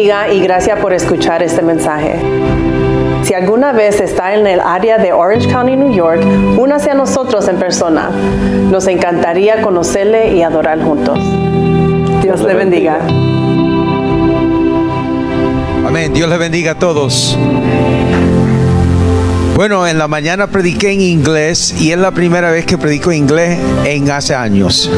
y gracias por escuchar este mensaje. Si alguna vez está en el área de Orange County, New York, únase a nosotros en persona. Nos encantaría conocerle y adorar juntos. Dios le bendiga. Amén. Dios le bendiga a todos. Bueno, en la mañana prediqué en inglés y es la primera vez que predico inglés en hace años.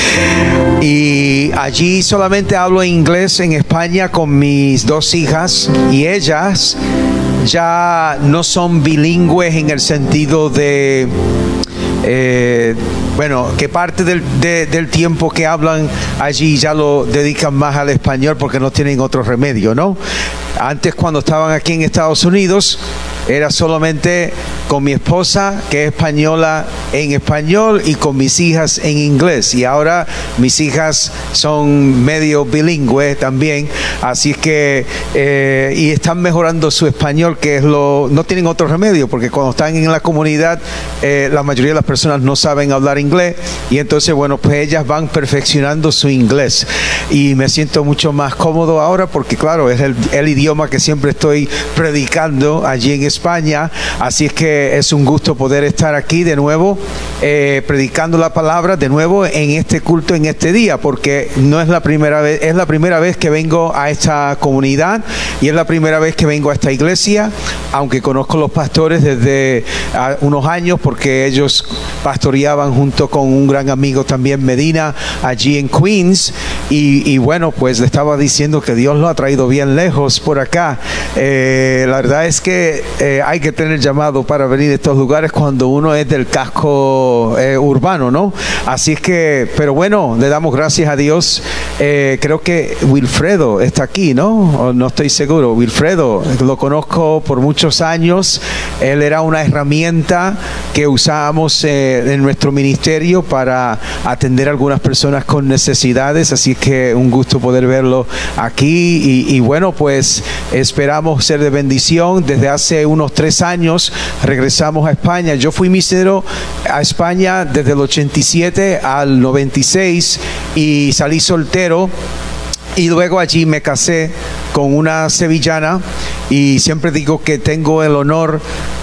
y allí solamente hablo inglés en España con mis dos hijas y ellas ya no son bilingües en el sentido de... Eh, bueno, que parte del, del, tiempo que hablan allí ya lo dedican más al español porque no tienen otro remedio, ¿no? Antes cuando estaban aquí en Estados Unidos, era solamente con mi esposa, que es española, en español y con mis hijas en inglés. Y ahora mis hijas son medio bilingües también, así es que, eh, y están mejorando su español, que es lo, no tienen otro remedio, porque cuando están en la comunidad, eh, la mayoría de las personas no saben hablar inglés, y entonces, bueno, pues ellas van perfeccionando su inglés. Y me siento mucho más cómodo ahora, porque claro, es el, idioma que siempre estoy predicando allí en España, así es que es un gusto poder estar aquí de nuevo eh, predicando la palabra de nuevo en este culto en este día, porque no es la primera vez, es la primera vez que vengo a esta comunidad y es la primera vez que vengo a esta iglesia, aunque conozco los pastores desde unos años porque ellos pastoreaban junto con un gran amigo también Medina allí en Queens y, bueno pues le estaba diciendo que Dios lo ha traído bien lejos por acá. Eh, la verdad es que eh, hay que tener llamado para venir a estos lugares cuando uno es del casco eh, urbano, ¿no? Así es que, pero bueno, le damos gracias a Dios. Eh, creo que Wilfredo está aquí, ¿no? no estoy seguro. Wilfredo, lo conozco por muchos años. Él era una herramienta que usábamos en nuestro ministerio para atender a algunas personas con necesidades. Así es que un gusto poder verlo aquí. Y, y bueno, pues esperamos ser de bendición. Desde hace unos tres años regresamos a España. Yo fui misionero a España desde el 87 al 96 y salí soltero. Y luego allí me casé con una sevillana y siempre digo que tengo el honor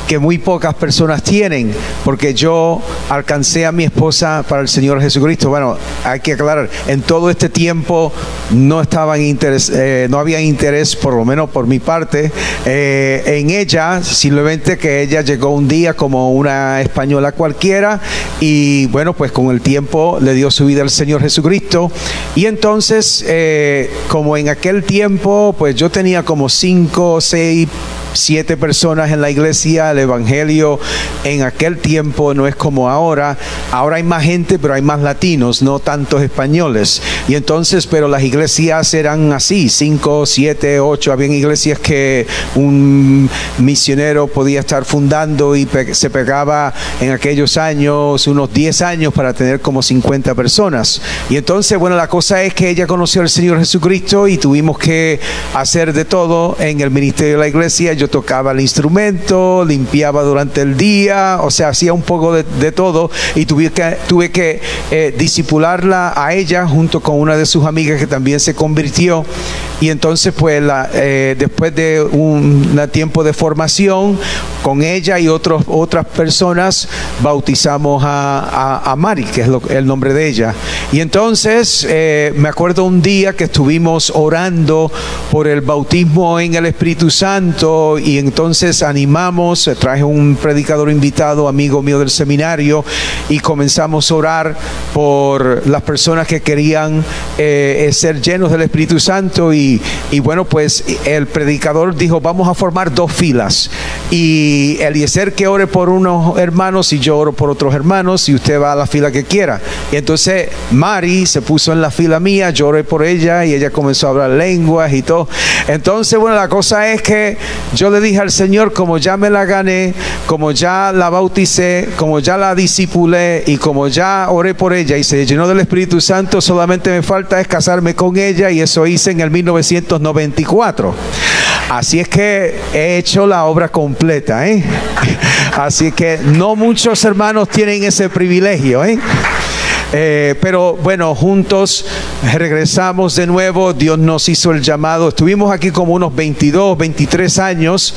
que muy pocas personas tienen, porque yo alcancé a mi esposa para el Señor Jesucristo. Bueno, hay que aclarar, en todo este tiempo no estaban interés, eh, no había interés, por lo menos por mi parte, eh, en ella, simplemente que ella llegó un día como una española cualquiera y bueno, pues con el tiempo le dio su vida al Señor Jesucristo. Y entonces, eh, como en aquel tiempo, pues yo tenía como cinco o seis siete personas en la iglesia, el evangelio en aquel tiempo no es como ahora. Ahora hay más gente, pero hay más latinos, no tantos españoles. Y entonces, pero las iglesias eran así, cinco, siete, ocho. Habían iglesias que un misionero podía estar fundando y se pegaba en aquellos años unos diez años para tener como 50 personas. Y entonces, bueno, la cosa es que ella conoció al Señor Jesucristo y tuvimos que hacer de todo en el ministerio de la iglesia yo tocaba el instrumento, limpiaba durante el día, o sea, hacía un poco de, todo y tuve que, tuve que eh, disipularla a ella junto con una de sus amigas que también se convirtió. Y entonces, pues, la, eh, después de un, tiempo de formación, con ella y otros, otras personas, bautizamos a, Mari, que es el nombre de ella. Y entonces, eh, me acuerdo un día que estuvimos orando por el bautismo en el Espíritu Santo y entonces animamos, traje un predicador invitado, amigo mío del seminario, y comenzamos a orar por las personas que querían eh, ser llenos del Espíritu Santo y, y, bueno, pues el predicador dijo, vamos a formar dos filas y Eliezer que ore por unos hermanos y yo oro por otros hermanos y usted va a la fila que quiera. Y entonces Mari se puso en la fila mía, yo oré por ella y ella comenzó a hablar lenguas y todo. Entonces, bueno, la cosa es que yo le dije al Señor, como ya me la gané, como ya la bauticé, como ya la disipulé y como ya oré por ella y se llenó del Espíritu Santo, solamente me falta es casarme con ella y eso hice en el 1994. Así es que he hecho la obra completa, ¿eh? Así que no muchos hermanos tienen ese privilegio, ¿eh? Eh, pero bueno, juntos regresamos de nuevo, Dios nos hizo el llamado, estuvimos aquí como unos 22, 23 años.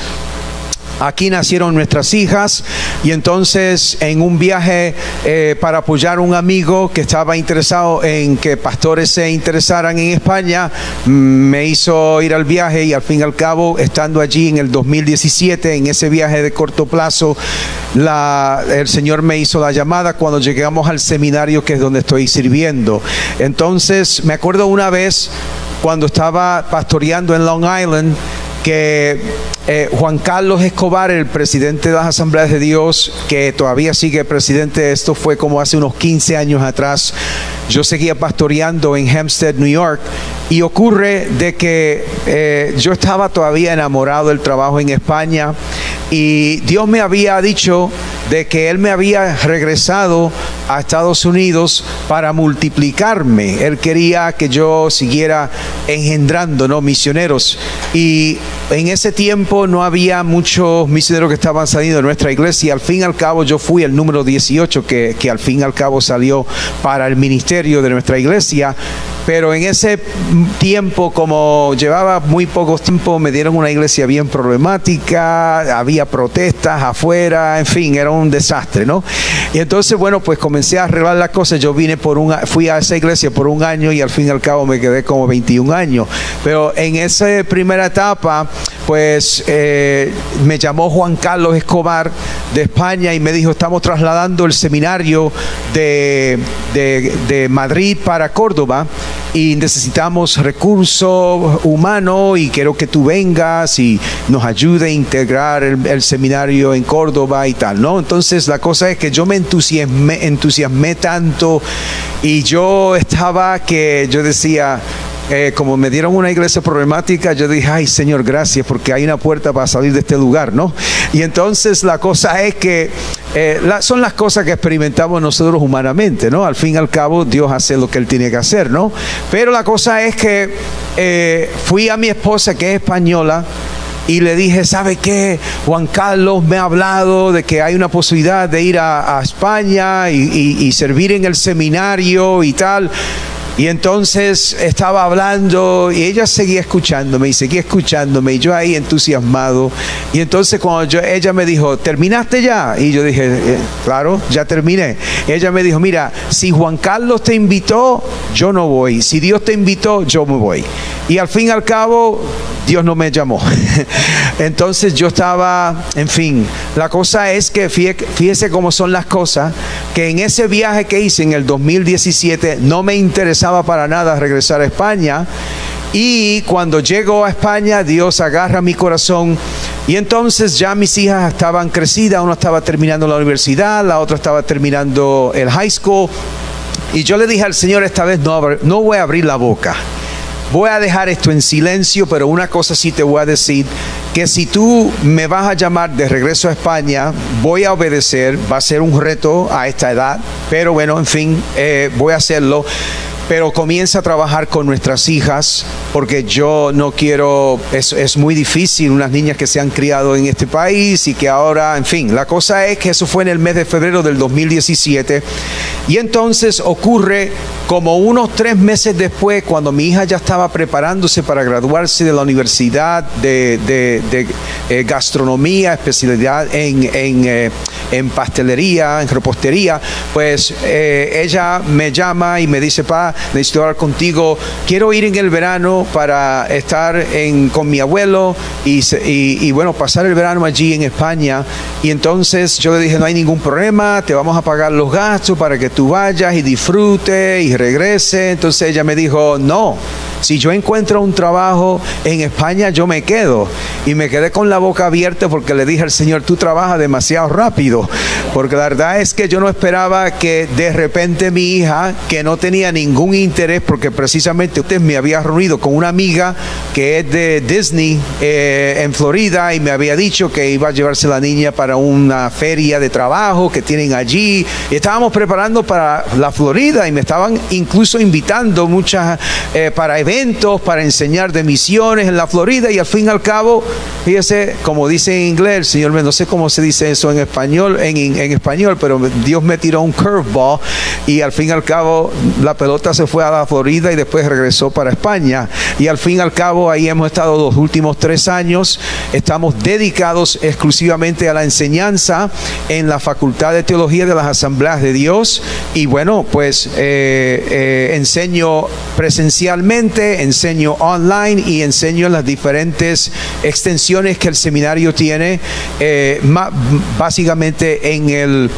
Aquí nacieron nuestras hijas y entonces en un viaje eh, para apoyar a un amigo que estaba interesado en que pastores se interesaran en España, mm, me hizo ir al viaje y al fin y al cabo, estando allí en el 2017, en ese viaje de corto plazo, la, el Señor me hizo la llamada cuando llegamos al seminario que es donde estoy sirviendo. Entonces me acuerdo una vez cuando estaba pastoreando en Long Island, que eh, Juan Carlos Escobar, el presidente de las Asambleas de Dios, que todavía sigue presidente, esto fue como hace unos 15 años atrás, yo seguía pastoreando en Hempstead, New York, y ocurre de que eh, yo estaba todavía enamorado del trabajo en España y Dios me había dicho de que Él me había regresado a Estados Unidos para multiplicarme. Él quería que yo siguiera engendrando ¿no? misioneros. Y en ese tiempo no había muchos misioneros que estaban saliendo de nuestra iglesia. Al fin y al cabo yo fui el número 18 que, que al fin y al cabo salió para el ministerio de nuestra iglesia. Pero en ese tiempo, como llevaba muy poco tiempo, me dieron una iglesia bien problemática, había protestas afuera, en fin, era un desastre, ¿no? Y entonces, bueno, pues comencé a arreglar las cosas. Yo vine por un, fui a esa iglesia por un año y al fin y al cabo me quedé como 21 años. Pero en esa primera etapa, pues eh, me llamó Juan Carlos Escobar de España y me dijo, estamos trasladando el seminario de, de Madrid para Córdoba y necesitamos recursos humanos y quiero que tú vengas y nos ayude a integrar el, seminario en Córdoba y tal, ¿no? Entonces la cosa es que yo me entusiasmé, entusiasmé tanto y yo estaba que yo decía, eh, como me dieron una iglesia problemática, yo dije, ay Señor, gracias, porque hay una puerta para salir de este lugar, ¿no? Y entonces la cosa es que eh, son las cosas que experimentamos nosotros humanamente, ¿no? Al fin y al cabo, Dios hace lo que Él tiene que hacer, ¿no? Pero la cosa es que eh, fui a mi esposa, que es española, y le dije, ¿sabe qué? Juan Carlos me ha hablado de que hay una posibilidad de ir a, España y servir en el seminario y tal. Y entonces estaba hablando y ella seguía escuchándome y seguía escuchándome y yo ahí entusiasmado. Y entonces cuando yo, ella me dijo, ¿terminaste ya? Y yo dije, eh, claro, ya terminé. ella me dijo, mira, si Juan Carlos te invitó, yo no voy. Si Dios te invitó, yo me voy. Y al fin y al cabo, Dios no me llamó. Entonces yo estaba, en fin, la cosa es que fíjese cómo son las cosas, que en ese viaje que hice en el 2017 no me interesaba para nada regresar a España. Y cuando llego a España, Dios agarra mi corazón. Y entonces ya mis hijas estaban crecidas, una estaba terminando la universidad, la otra estaba terminando el high school. Y yo le dije al Señor, esta vez no, no voy a abrir la boca. Voy a dejar esto en silencio, pero una cosa sí te voy a decir, que si tú me vas a llamar de regreso a España, voy a obedecer, va a ser un reto a esta edad, pero bueno, en fin, eh, voy a hacerlo pero comienza a trabajar con nuestras hijas, porque yo no quiero, es, es, muy difícil, unas niñas que se han criado en este país y que ahora, en fin, la cosa es que eso fue en el mes de febrero del 2017, y entonces ocurre como unos tres meses después, cuando mi hija ya estaba preparándose para graduarse de la universidad de, de, eh, gastronomía, especialidad en, en, eh, en, pastelería, en repostería, pues eh, ella me llama y me dice, pa, necesito hablar contigo, quiero ir en el verano para estar en, con mi abuelo y, y, bueno, pasar el verano allí en España. Y entonces yo le dije, no hay ningún problema, te vamos a pagar los gastos para que tú vayas y disfrutes y regrese. Entonces ella me dijo, no, si yo encuentro un trabajo en España, yo me quedo. Y me quedé con la boca abierta porque le dije al Señor, tú trabajas demasiado rápido. Porque la verdad es que yo no esperaba que de repente mi hija, que no tenía ningún interés, porque precisamente usted me había reunido con una amiga que es de Disney eh, en Florida y me había dicho que iba a llevarse la niña para una feria de trabajo que tienen allí. Estábamos preparando para la Florida y me estaban incluso invitando muchas eh, para eventos campamentos para enseñar de misiones en la Florida y al fin y al cabo, fíjese, como dice en inglés, señor, no sé cómo se dice eso en español, en, en español, pero Dios me tiró un curveball y al fin y al cabo la pelota se fue a la Florida y después regresó para España. Y al fin y al cabo ahí hemos estado los últimos tres años, estamos dedicados exclusivamente a la enseñanza en la Facultad de Teología de las Asambleas de Dios y bueno, pues eh, eh, enseño presencialmente, enseño online y enseño las diferentes extensiones que el seminario tiene, eh, básicamente en el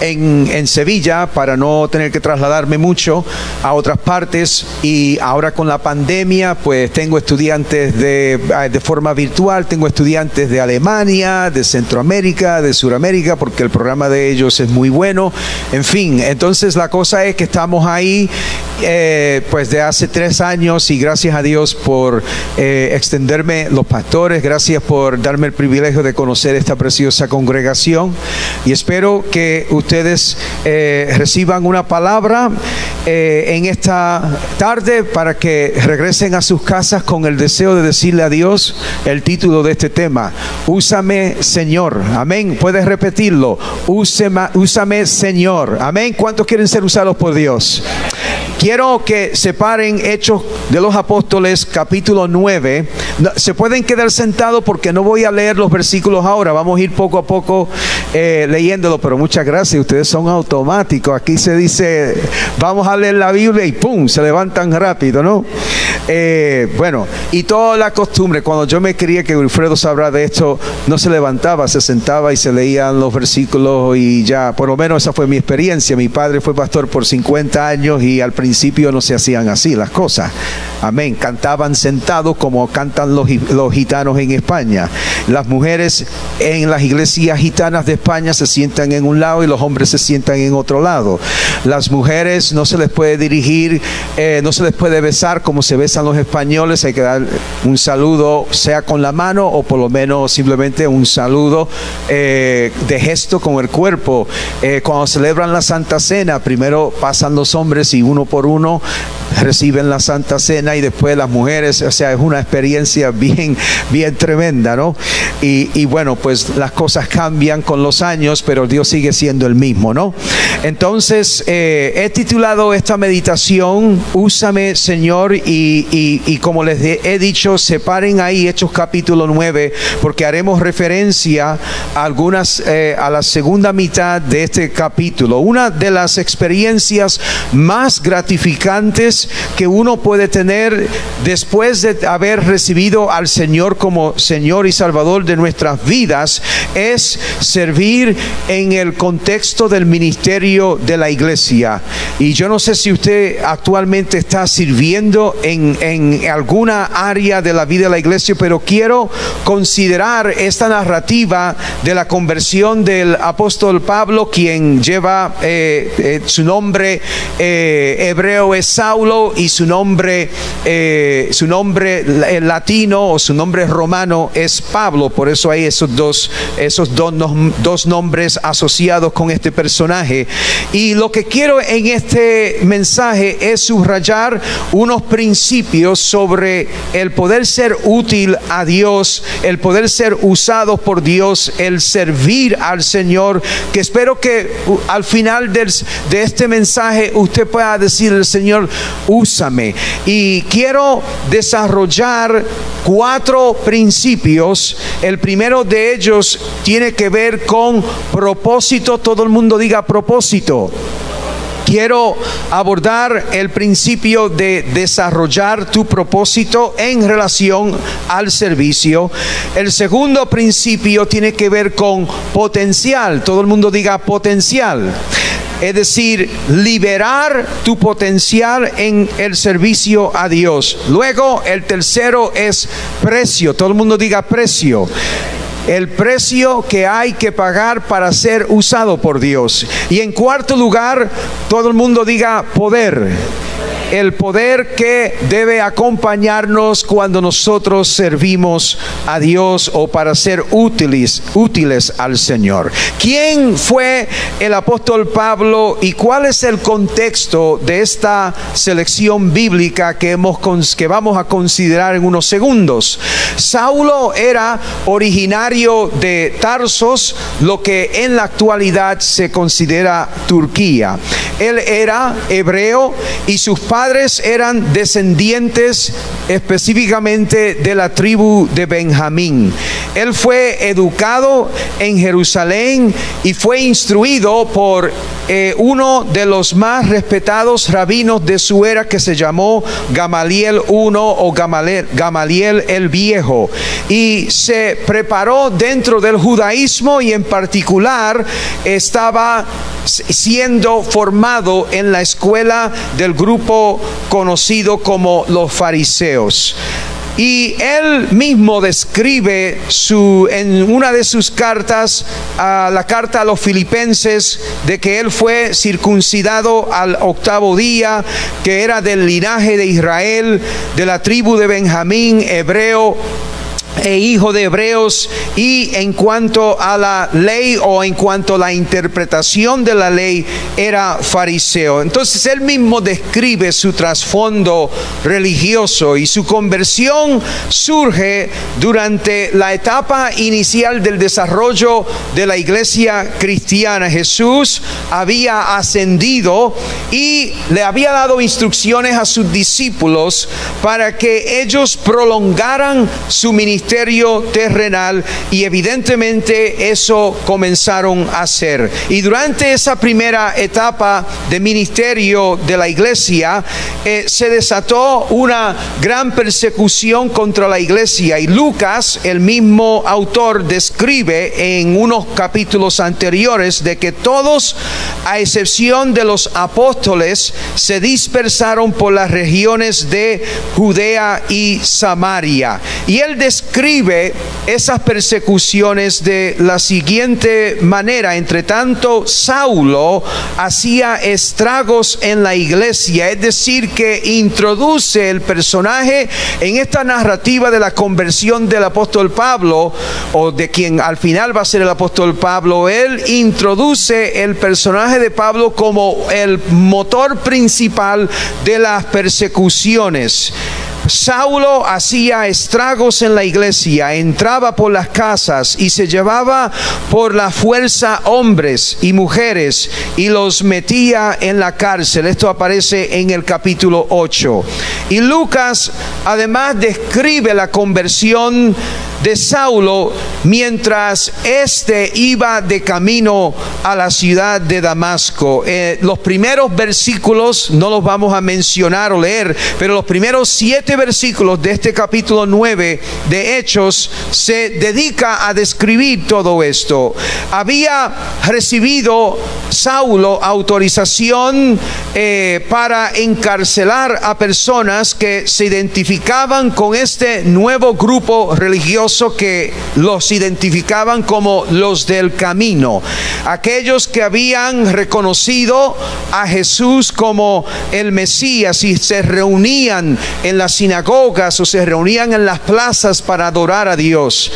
en, Sevilla para no tener que trasladarme mucho a otras partes y ahora con la pandemia pues tengo estudiantes de, ah, de forma virtual, tengo estudiantes de Alemania, de Centroamérica, de Sudamérica porque el programa de ellos es muy bueno. En fin, entonces la cosa es que estamos ahí eh, pues de hace tres años y gracias a Dios por eh, extenderme los pastores, gracias por darme el privilegio de conocer esta preciosa congregación y espero que ustedes eh, reciban una palabra en esta tarde para que regresen a sus casas con el deseo de decirle a Dios el título de este tema, úsame Señor, amén, puedes repetirlo, úsame, úsame Señor, amén, ¿cuántos quieren ser usados por Dios? Quiero que separen Hechos de los Apóstoles capítulo 9. Se pueden quedar sentados porque no voy a leer los versículos ahora. Vamos a ir poco a poco eh, leyéndolo, pero muchas gracias. Ustedes son automáticos. Aquí se dice, vamos a leer la Biblia y ¡pum! Se levantan rápido, ¿no? Eh, bueno, y toda la costumbre, cuando yo me quería que Wilfredo sabrá de esto, no se levantaba, se sentaba y se leían los versículos y ya, por lo menos esa fue mi experiencia. Mi padre fue pastor por 50 años y al principio no se hacían así las cosas. Amén. Cantaban sentados como cantan los, los gitanos en España. Las mujeres en las iglesias gitanas de España se sientan en un lado y los hombres se sientan en otro lado. Las mujeres no se les puede dirigir, eh, no se les puede besar como se besan los españoles. Hay que dar un saludo, sea con la mano o por lo menos simplemente un saludo eh, de gesto con el cuerpo. Eh, cuando celebran la Santa Cena, primero pasan los hombres y uno por uno reciben la Santa Cena y después las mujeres, o sea, es una experiencia bien, bien tremenda, ¿no? Y, bueno, pues las cosas cambian con los años, pero Dios sigue siendo el mismo, ¿no? Entonces, eh, he titulado esta meditación, Úsame Señor, y, como les he dicho, separen ahí Hechos capítulo 9, porque haremos referencia algunas, eh, a la segunda mitad de este capítulo. Una de las experiencias más gratificantes que uno puede tener después de haber recibido al Señor como Señor y Salvador de nuestras vidas es servir en el contexto del ministerio de la iglesia. Y yo no sé si usted actualmente está sirviendo en, en alguna área de la vida de la iglesia, pero quiero considerar esta narrativa de la conversión del apóstol Pablo, quien lleva eh, eh, su nombre eh, hebreo es Saulo y su nombre, su nombre latino o su nombre romano es Pablo. Por eso hay esos dos, esos dos, dos nombres asociados con este personaje. Y lo que quiero en este mensaje es subrayar unos principios sobre el poder ser útil a Dios, el poder ser usado por Dios, el servir al Señor, que espero que al final de este mensaje usted pueda decir, Señor, úsame. Y quiero desarrollar cuatro principios. El primero de ellos tiene que ver con propósito. Todo el mundo diga propósito quiero abordar el principio de desarrollar tu propósito en relación al servicio. El segundo principio tiene que ver con potencial. Todo el mundo diga potencial es decir, liberar tu potencial en el servicio a Dios. Luego, el tercero es precio. Todo el mundo diga precio el precio que hay que pagar para ser usado por Dios. Y en cuarto lugar, todo el mundo diga poder. El poder que debe acompañarnos cuando nosotros servimos a Dios o para ser útiles, útiles al Señor. ¿Quién fue el apóstol Pablo y cuál es el contexto de esta selección bíblica que, hemos, que vamos a considerar en unos segundos? Saulo era originario de Tarsos, lo que en la actualidad se considera Turquía. Él era hebreo y sus padres eran descendientes específicamente de la tribu de Benjamín. Él fue educado en Jerusalén y fue instruido por eh, uno de los más respetados rabinos de su era que se llamó Gamaliel I o Gamaliel el Viejo. Y se preparó dentro del judaísmo y en particular estaba siendo formado en la escuela del grupo conocido como los fariseos. Y él mismo describe su, en una de sus cartas, a la carta a los filipenses, de que él fue circuncidado al octavo día, que era del linaje de Israel, de la tribu de Benjamín, hebreo e hijo de hebreos y en cuanto a la ley o en cuanto a la interpretación de la ley era fariseo. Entonces él mismo describe su trasfondo religioso y su conversión surge durante la etapa inicial del desarrollo de la iglesia cristiana. Jesús había ascendido y le había dado instrucciones a sus discípulos para que ellos prolongaran su ministerio terrenal y evidentemente eso comenzaron a hacer. Y durante esa primera etapa de ministerio de la iglesia eh, se desató una gran persecución contra la iglesia y Lucas, el mismo autor, describe en unos capítulos anteriores de que todos, a excepción de los apóstoles, se dispersaron por las regiones de Judea y Samaria. Y él describe describe esas persecuciones de la siguiente manera. Entre tanto, Saulo hacía estragos en la iglesia, es decir, que introduce el personaje en esta narrativa de la conversión del apóstol Pablo, o de quien al final va a ser el apóstol Pablo. Él introduce el personaje de Pablo como el motor principal de las persecuciones. Saulo hacía estragos en la iglesia, entraba por las casas y se llevaba por la fuerza hombres y mujeres y los metía en la cárcel. Esto aparece en el capítulo 8. Y Lucas además describe la conversión de Saulo mientras éste iba de camino a la ciudad de Damasco. Eh, los primeros versículos no los vamos a mencionar o leer, pero los primeros siete versículos de este capítulo 9 de Hechos se dedica a describir todo esto. Había recibido Saulo autorización eh, para encarcelar a personas que se identificaban con este nuevo grupo religioso que los identificaban como los del camino, aquellos que habían reconocido a Jesús como el Mesías y se reunían en las sinagogas o se reunían en las plazas para adorar a Dios.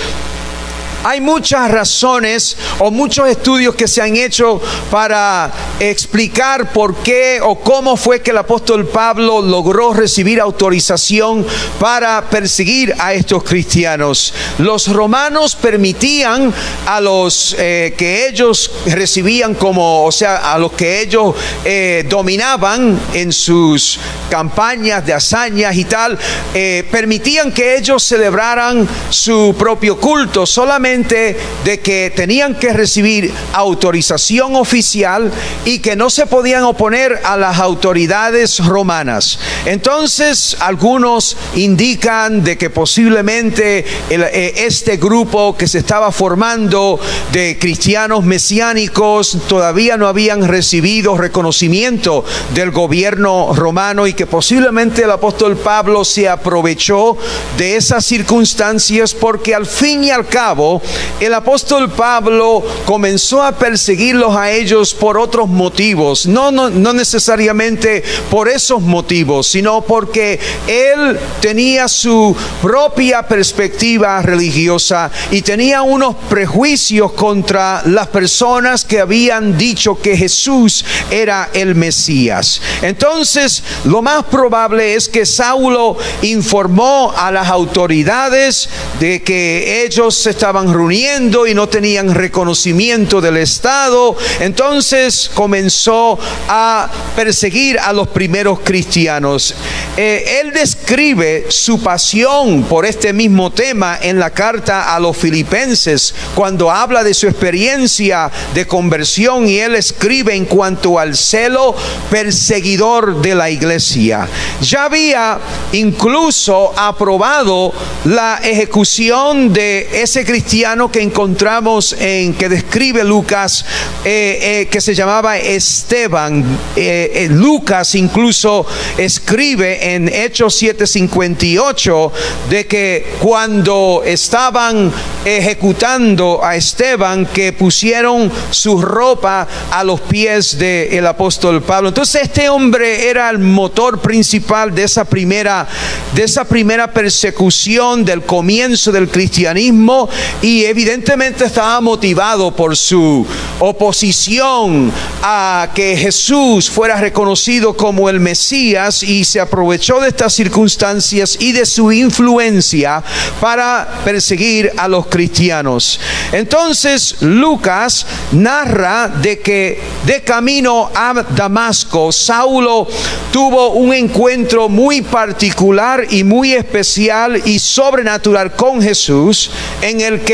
Hay muchas razones o muchos estudios que se han hecho para explicar por qué o cómo fue que el apóstol Pablo logró recibir autorización para perseguir a estos cristianos. Los romanos permitían a los eh, que ellos recibían como, o sea, a los que ellos eh, dominaban en sus campañas de hazañas y tal, eh, permitían que ellos celebraran su propio culto solamente de que tenían que recibir autorización oficial y que no se podían oponer a las autoridades romanas. Entonces, algunos indican de que posiblemente eh, este grupo que se estaba formando de cristianos mesiánicos todavía no habían recibido reconocimiento del gobierno romano y que posiblemente el apóstol Pablo se aprovechó de esas circunstancias porque al fin y al cabo el apóstol Pablo comenzó a perseguirlos a ellos por otros motivos, no, no, no necesariamente por esos motivos, sino porque él tenía su propia perspectiva religiosa y tenía unos prejuicios contra las personas que habían dicho que Jesús era el Mesías. Entonces, lo más probable es que Saulo informó a las autoridades de que ellos estaban reuniendo y no tenían reconocimiento del Estado. Entonces comenzó a perseguir a los primeros cristianos. Eh, él describe su pasión por este mismo tema en la carta a los filipenses cuando habla de su experiencia de conversión y él escribe en cuanto al celo perseguidor de la iglesia. Ya había incluso aprobado la ejecución de ese cristiano que encontramos en que describe Lucas, eh, eh, que se llamaba Esteban. Eh, Lucas incluso escribe en Hechos 7:58 de que cuando estaban ejecutando a Esteban, que pusieron su ropa a los pies del apóstol Pablo. Entonces este hombre era el motor principal de esa primera, de esa primera persecución del comienzo del cristianismo y evidentemente estaba motivado por su oposición a que Jesús fuera reconocido como el Mesías y se aprovechó de estas circunstancias y de su influencia para perseguir a los cristianos. Entonces Lucas narra de que de camino a Damasco, Saulo tuvo un encuentro muy particular y muy especial y sobrenatural con Jesús, en el que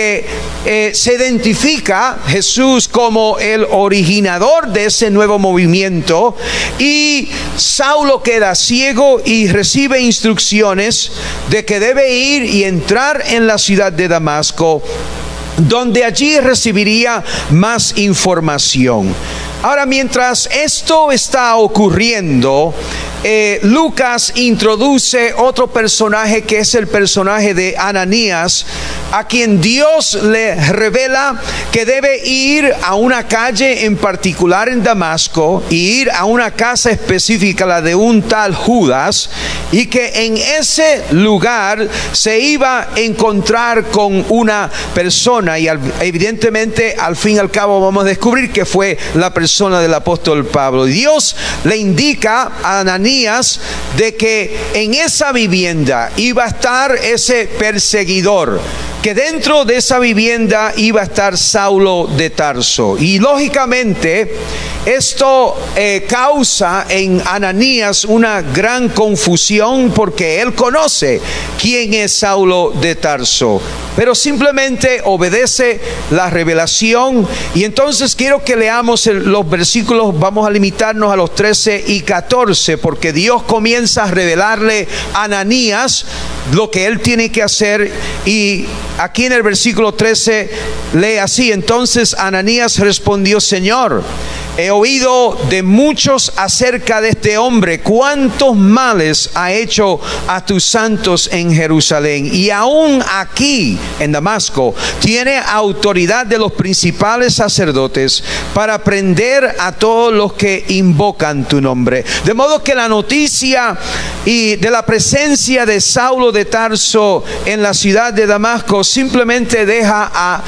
eh, se identifica Jesús como el originador de ese nuevo movimiento y Saulo queda ciego y recibe instrucciones de que debe ir y entrar en la ciudad de Damasco donde allí recibiría más información. Ahora, mientras esto está ocurriendo, eh, Lucas introduce otro personaje que es el personaje de Ananías, a quien Dios le revela que debe ir a una calle en particular en Damasco, y ir a una casa específica, la de un tal Judas, y que en ese lugar se iba a encontrar con una persona, y evidentemente al fin y al cabo vamos a descubrir que fue la persona del apóstol Pablo. Dios le indica a Ananías, de que en esa vivienda iba a estar ese perseguidor, que dentro de esa vivienda iba a estar Saulo de Tarso. Y lógicamente esto eh, causa en Ananías una gran confusión porque él conoce quién es Saulo de Tarso, pero simplemente obedece la revelación. Y entonces quiero que leamos los versículos, vamos a limitarnos a los 13 y 14, porque Dios comienza a revelarle a Ananías lo que él tiene que hacer. Y aquí en el versículo 13 lee así, entonces Ananías respondió, Señor, He oído de muchos acerca de este hombre, cuántos males ha hecho a tus santos en Jerusalén. Y aún aquí, en Damasco, tiene autoridad de los principales sacerdotes para prender a todos los que invocan tu nombre. De modo que la noticia y de la presencia de Saulo de Tarso en la ciudad de Damasco simplemente deja a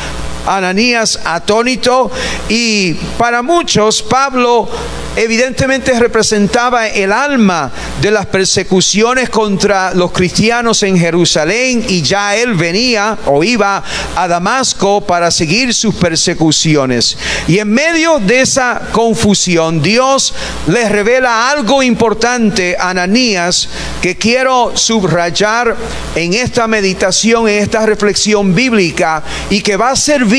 Ananías atónito y para muchos Pablo evidentemente representaba el alma de las persecuciones contra los cristianos en Jerusalén y ya él venía o iba a Damasco para seguir sus persecuciones. Y en medio de esa confusión, Dios les revela algo importante a Ananías que quiero subrayar en esta meditación, en esta reflexión bíblica y que va a servir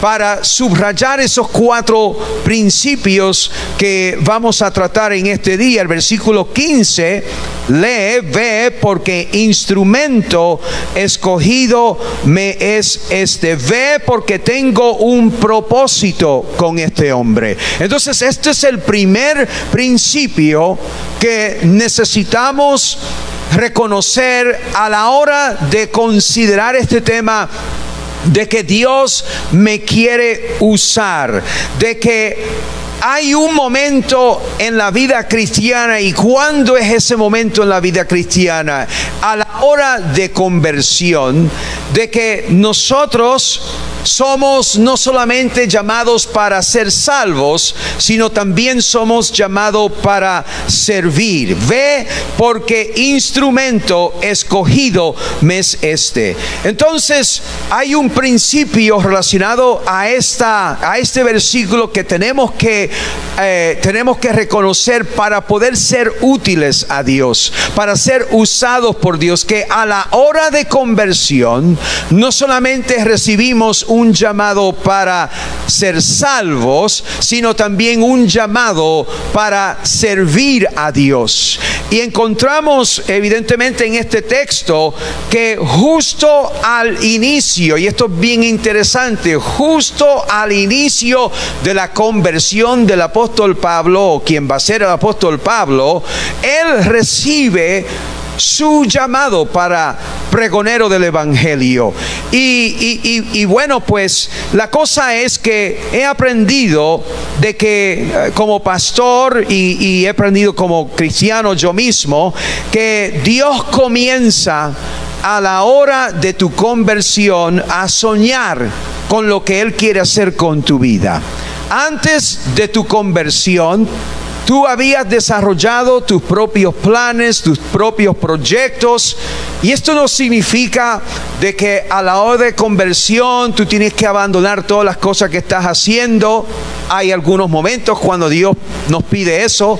para subrayar esos cuatro principios que vamos a tratar en este día. El versículo 15 lee, ve, porque instrumento escogido me es este. Ve porque tengo un propósito con este hombre. Entonces, este es el primer principio que necesitamos reconocer a la hora de considerar este tema de que Dios me quiere usar, de que hay un momento en la vida cristiana y cuándo es ese momento en la vida cristiana? Hora de conversión, de que nosotros somos no solamente llamados para ser salvos, sino también somos llamados para servir. Ve porque instrumento escogido me es este. Entonces, hay un principio relacionado a esta a este versículo que tenemos que eh, tenemos que reconocer para poder ser útiles a Dios, para ser usados por Dios, que a la hora de conversión no solamente recibimos un llamado para ser salvos, sino también un llamado para servir a Dios. Y encontramos evidentemente en este texto que justo al inicio, y esto es bien interesante, justo al inicio de la conversión del apóstol Pablo, o quien va a ser el apóstol Pablo, él recibe su llamado para pregonero del Evangelio. Y, bueno, pues la cosa es que he aprendido de que eh, como pastor y, y he aprendido como cristiano yo mismo, que Dios comienza a la hora de tu conversión a soñar con lo que Él quiere hacer con tu vida. Antes de tu conversión, Tú habías desarrollado tus propios planes, tus propios proyectos. Y esto no significa de que a la hora de conversión tú tienes que abandonar todas las cosas que estás haciendo. Hay algunos momentos cuando Dios nos pide eso,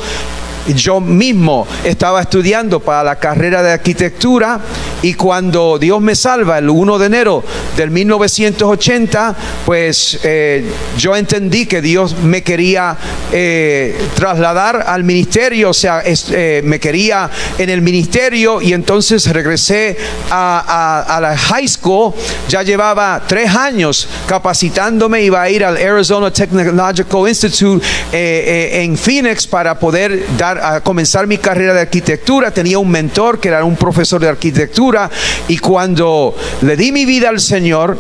yo mismo estaba estudiando para la carrera de arquitectura y cuando Dios me salva el 1 de enero del 1980, pues eh, yo entendí que Dios me quería eh, trasladar al ministerio, o sea, eh, me quería en el ministerio y entonces regresé a, la high school, ya llevaba tres años capacitándome, iba a ir al Arizona Technological Institute en Phoenix para poder dar a comenzar mi carrera de arquitectura, tenía un mentor que era un profesor de arquitectura y cuando le di mi vida al Señor,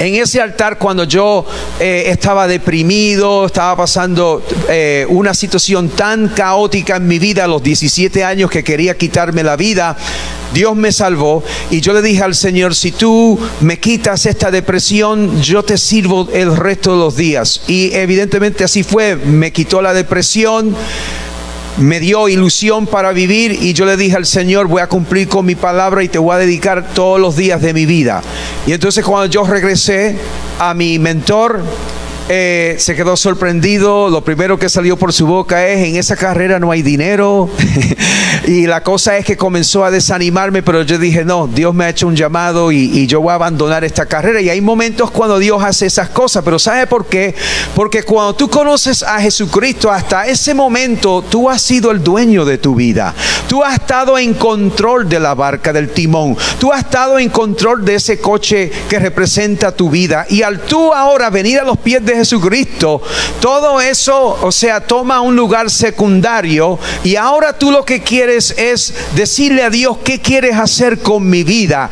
en ese altar cuando yo eh, estaba deprimido, estaba pasando eh, una situación tan caótica en mi vida a los 17 años que quería quitarme la vida, Dios me salvó y yo le dije al Señor, si tú me quitas esta depresión, yo te sirvo el resto de los días. Y evidentemente así fue, me quitó la depresión me dio ilusión para vivir y yo le dije al Señor, voy a cumplir con mi palabra y te voy a dedicar todos los días de mi vida. Y entonces cuando yo regresé a mi mentor, eh, se quedó sorprendido. Lo primero que salió por su boca es, en esa carrera no hay dinero. y la cosa es que comenzó a desanimarme, pero yo dije, no, Dios me ha hecho un llamado y, yo voy a abandonar esta carrera. Y hay momentos cuando Dios hace esas cosas, pero ¿sabe por qué? Porque cuando tú conoces a Jesucristo, hasta ese momento tú has sido el dueño de tu vida. Tú has estado en control de la barca, del timón. Tú has estado en control de ese coche que representa tu vida. Y al tú ahora venir a los pies de Jesucristo, todo eso, o sea, toma un lugar secundario y ahora tú lo que quieres es decirle a Dios qué quieres hacer con mi vida.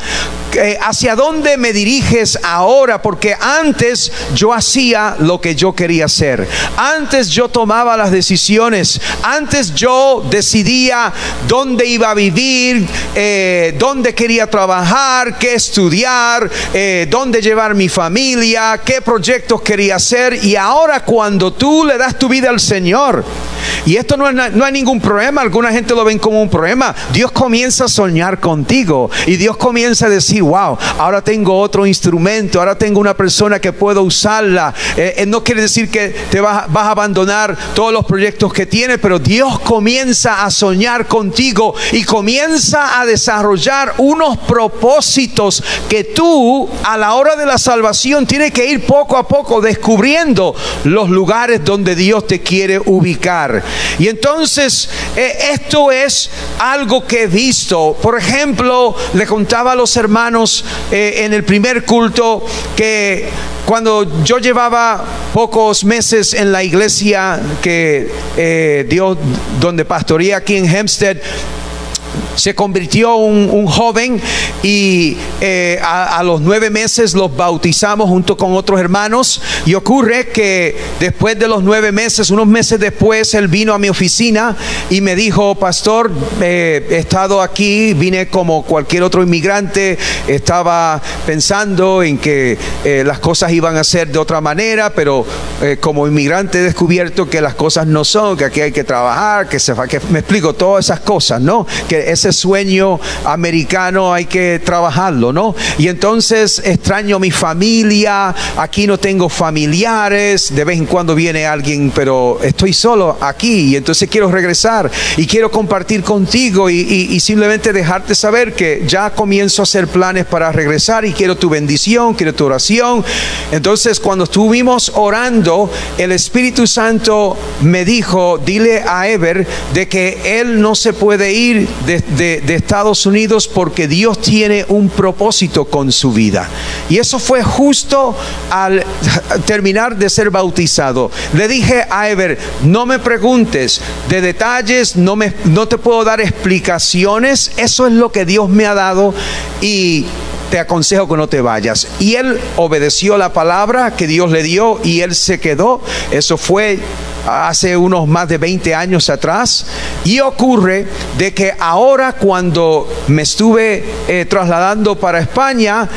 Hacia dónde me diriges ahora, porque antes yo hacía lo que yo quería hacer, antes yo tomaba las decisiones, antes yo decidía dónde iba a vivir, eh, dónde quería trabajar, qué estudiar, eh, dónde llevar mi familia, qué proyectos quería hacer, y ahora cuando tú le das tu vida al Señor, y esto no, es, no hay ningún problema, alguna gente lo ven como un problema, Dios comienza a soñar contigo y Dios comienza a decir, wow, ahora tengo otro instrumento, ahora tengo una persona que puedo usarla. Eh, eh, no quiere decir que te vas, a abandonar todos los proyectos que tienes, pero Dios comienza a soñar contigo y comienza a desarrollar unos propósitos que tú a la hora de la salvación tienes que ir poco a poco descubriendo los lugares donde Dios te quiere ubicar. Y entonces eh, esto es algo que he visto. Por ejemplo, le contaba a los hermanos, eh, en el primer culto que cuando yo llevaba pocos meses en la iglesia que eh, Dios, donde pastoría aquí en Hempstead, se convirtió un, joven y eh, a, los nueve meses los bautizamos junto con otros hermanos y ocurre que después de los nueve meses, unos meses después, él vino a mi oficina y me dijo, pastor, eh, he estado aquí, vine como cualquier otro inmigrante, estaba pensando en que eh, las cosas iban a ser de otra manera, pero como inmigrante he descubierto que las cosas no son, que aquí hay que trabajar, que se fa- que me explico todas esas cosas, ¿no? Que ese sueño americano hay que trabajarlo, ¿no? Y entonces extraño mi familia, aquí no tengo familiares, de vez en cuando viene alguien, pero estoy solo aquí y entonces quiero regresar y quiero compartir contigo y, y- simplemente dejarte saber que ya comienzo a hacer planes para regresar y quiero tu bendición, quiero tu oración. Entonces cuando estuvimos orando, el Espíritu Santo me dijo, dile a Ever de que él no se puede ir de, de- de Estados Unidos porque Dios tiene un propósito con su vida. Y eso fue justo al terminar de ser bautizado. Le dije a Ever, no me preguntes de detalles, no, me, no te puedo dar explicaciones, eso es lo que Dios me ha dado y te aconsejo que no te vayas. Y él obedeció la palabra que Dios le dio y él se quedó. Eso fue hace unos más de 20 años atrás. Y ocurre de que ahora cuando me estuve eh, trasladando para España,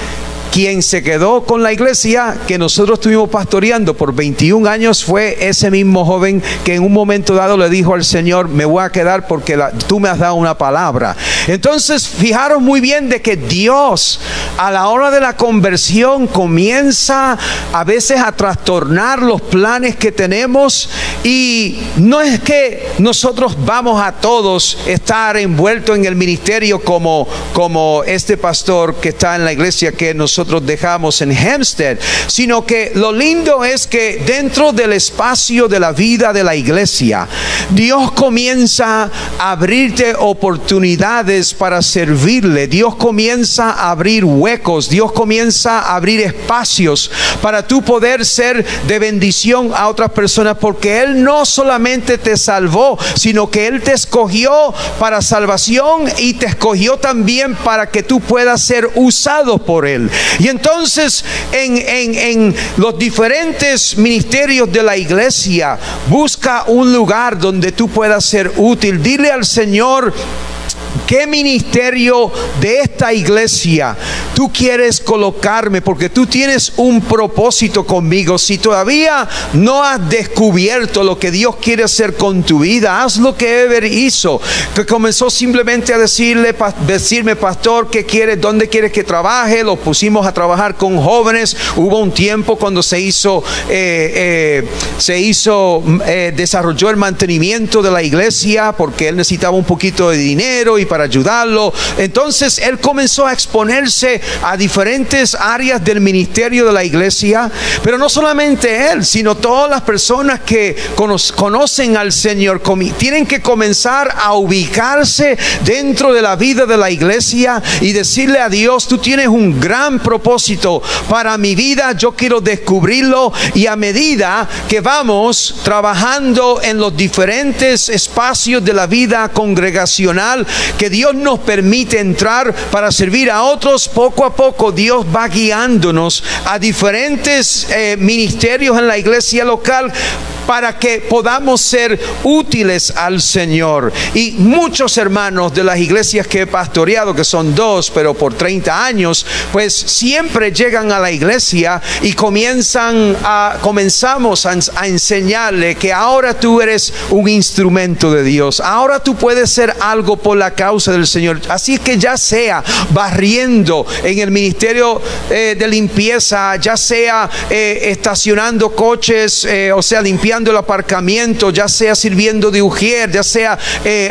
quien se quedó con la iglesia que nosotros estuvimos pastoreando por 21 años fue ese mismo joven que en un momento dado le dijo al Señor, me voy a quedar porque tú me has dado una palabra. Entonces, fijaros muy bien de que Dios a la hora de la conversión comienza a veces a trastornar los planes que tenemos y no es que nosotros vamos a todos estar envueltos en el ministerio como, como este pastor que está en la iglesia que nosotros dejamos en Hempstead, sino que lo lindo es que dentro del espacio de la vida de la iglesia, Dios comienza a abrirte oportunidades para servirle, Dios comienza a abrir huecos, Dios comienza a abrir espacios para tú poder ser de bendición a otras personas, porque Él no solamente te salvó, sino que Él te escogió para salvación y te escogió también para que tú puedas ser usado por Él. Y entonces en, en- en los diferentes ministerios de la iglesia, busca un lugar donde tú puedas ser útil. Dile al Señor, ¿Qué ministerio de esta iglesia tú quieres colocarme? Porque tú tienes un propósito conmigo. Si todavía no has descubierto lo que Dios quiere hacer con tu vida, haz lo que Ever hizo, que comenzó simplemente a decirle, decirme, pastor, ¿qué quieres? ¿Dónde quieres que trabaje? Los pusimos a trabajar con jóvenes. Hubo un tiempo cuando se hizo, eh, eh, se hizo, eh, desarrolló el mantenimiento de la iglesia porque él necesitaba un poquito de dinero y para ayudarlo. Entonces él comenzó a exponerse a diferentes áreas del ministerio de la iglesia, pero no solamente él, sino todas las personas que cono- conocen al Señor tienen que comenzar a ubicarse dentro de la vida de la iglesia y decirle a Dios, tú tienes un gran propósito para mi vida, yo quiero descubrirlo y a medida que vamos trabajando en los diferentes espacios de la vida congregacional que Dios nos permite entrar para servir a otros, poco a poco Dios va guiándonos a diferentes eh, ministerios en la iglesia local para que podamos ser útiles al Señor. Y muchos hermanos de las iglesias que he pastoreado, que son dos, pero por 30 años, pues siempre llegan a la iglesia y comienzan a, comenzamos a, a enseñarle que ahora tú eres un instrumento de Dios, ahora tú puedes ser algo por la causa del Señor. Así que ya sea barriendo en el ministerio eh, de limpieza, ya sea eh, estacionando coches, eh, o sea, limpiando el aparcamiento, ya sea sirviendo de ujier, ya sea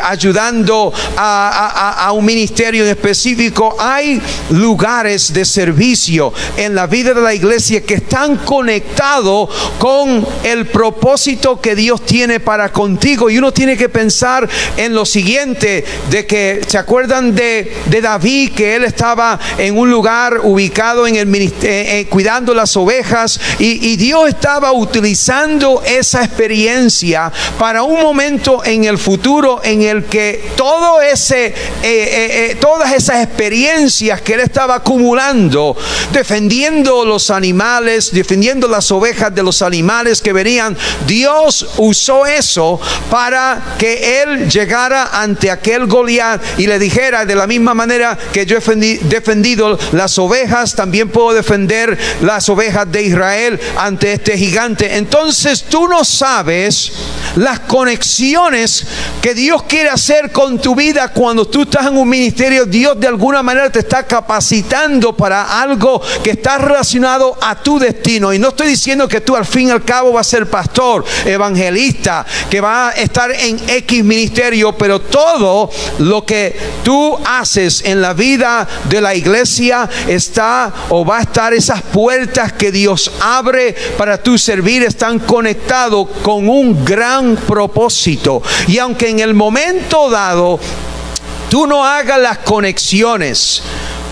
ayudando a un ministerio en específico. Hay lugares de servicio en la vida de la iglesia que están conectados con el propósito que Dios tiene para contigo. Y uno tiene que pensar en lo siguiente, de que se acuerdan de, David, que él estaba en un lugar ubicado en el eh, eh, cuidando las ovejas y, Dios estaba utilizando esa experiencia para un momento en el futuro en el que todo eh, todas esas experiencias que él estaba acumulando, defendiendo los animales, defendiendo las ovejas de los animales que venían, Dios usó eso para que él llegara ante aquel Goliat y le dijera de la misma manera que yo he defendido las ovejas, también puedo defender las ovejas de Israel ante este gigante. Entonces tú no sabes las conexiones que Dios quiere hacer con tu vida cuando tú estás en un ministerio. Dios de alguna manera te está capacitando para algo que está relacionado a tu destino. Y no estoy diciendo que tú al fin y al cabo vas a ser pastor, evangelista, que va a estar en X ministerio, pero todo lo que tú haces en la vida de la iglesia está o va a estar esas puertas que Dios abre para tu servir están conectados con un gran propósito. Y aunque en el momento dado tú no hagas las conexiones,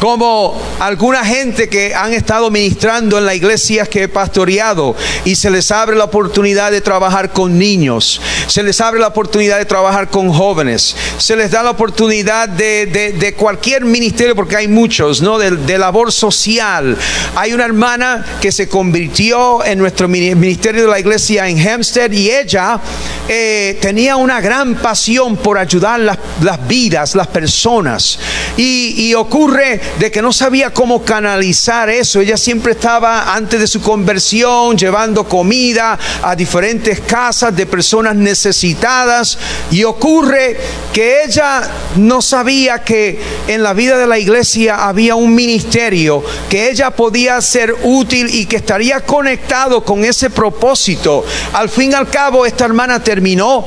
como alguna gente que han estado ministrando en la iglesia que he pastoreado y se les abre la oportunidad de trabajar con niños, se les abre la oportunidad de trabajar con jóvenes, se les da la oportunidad de, cualquier ministerio, porque hay muchos, ¿no? De, labor social. Hay una hermana que se convirtió en nuestro ministerio de la iglesia en Hempstead y ella eh, tenía una gran pasión por ayudar las, vidas, las personas. y ocurre de que no sabía cómo canalizar eso. Ella siempre estaba antes de su conversión llevando comida a diferentes casas de personas necesitadas y ocurre que ella no sabía que en la vida de la iglesia había un ministerio que ella podía ser útil y que estaría conectado con ese propósito. Al fin y al cabo, esta hermana terminó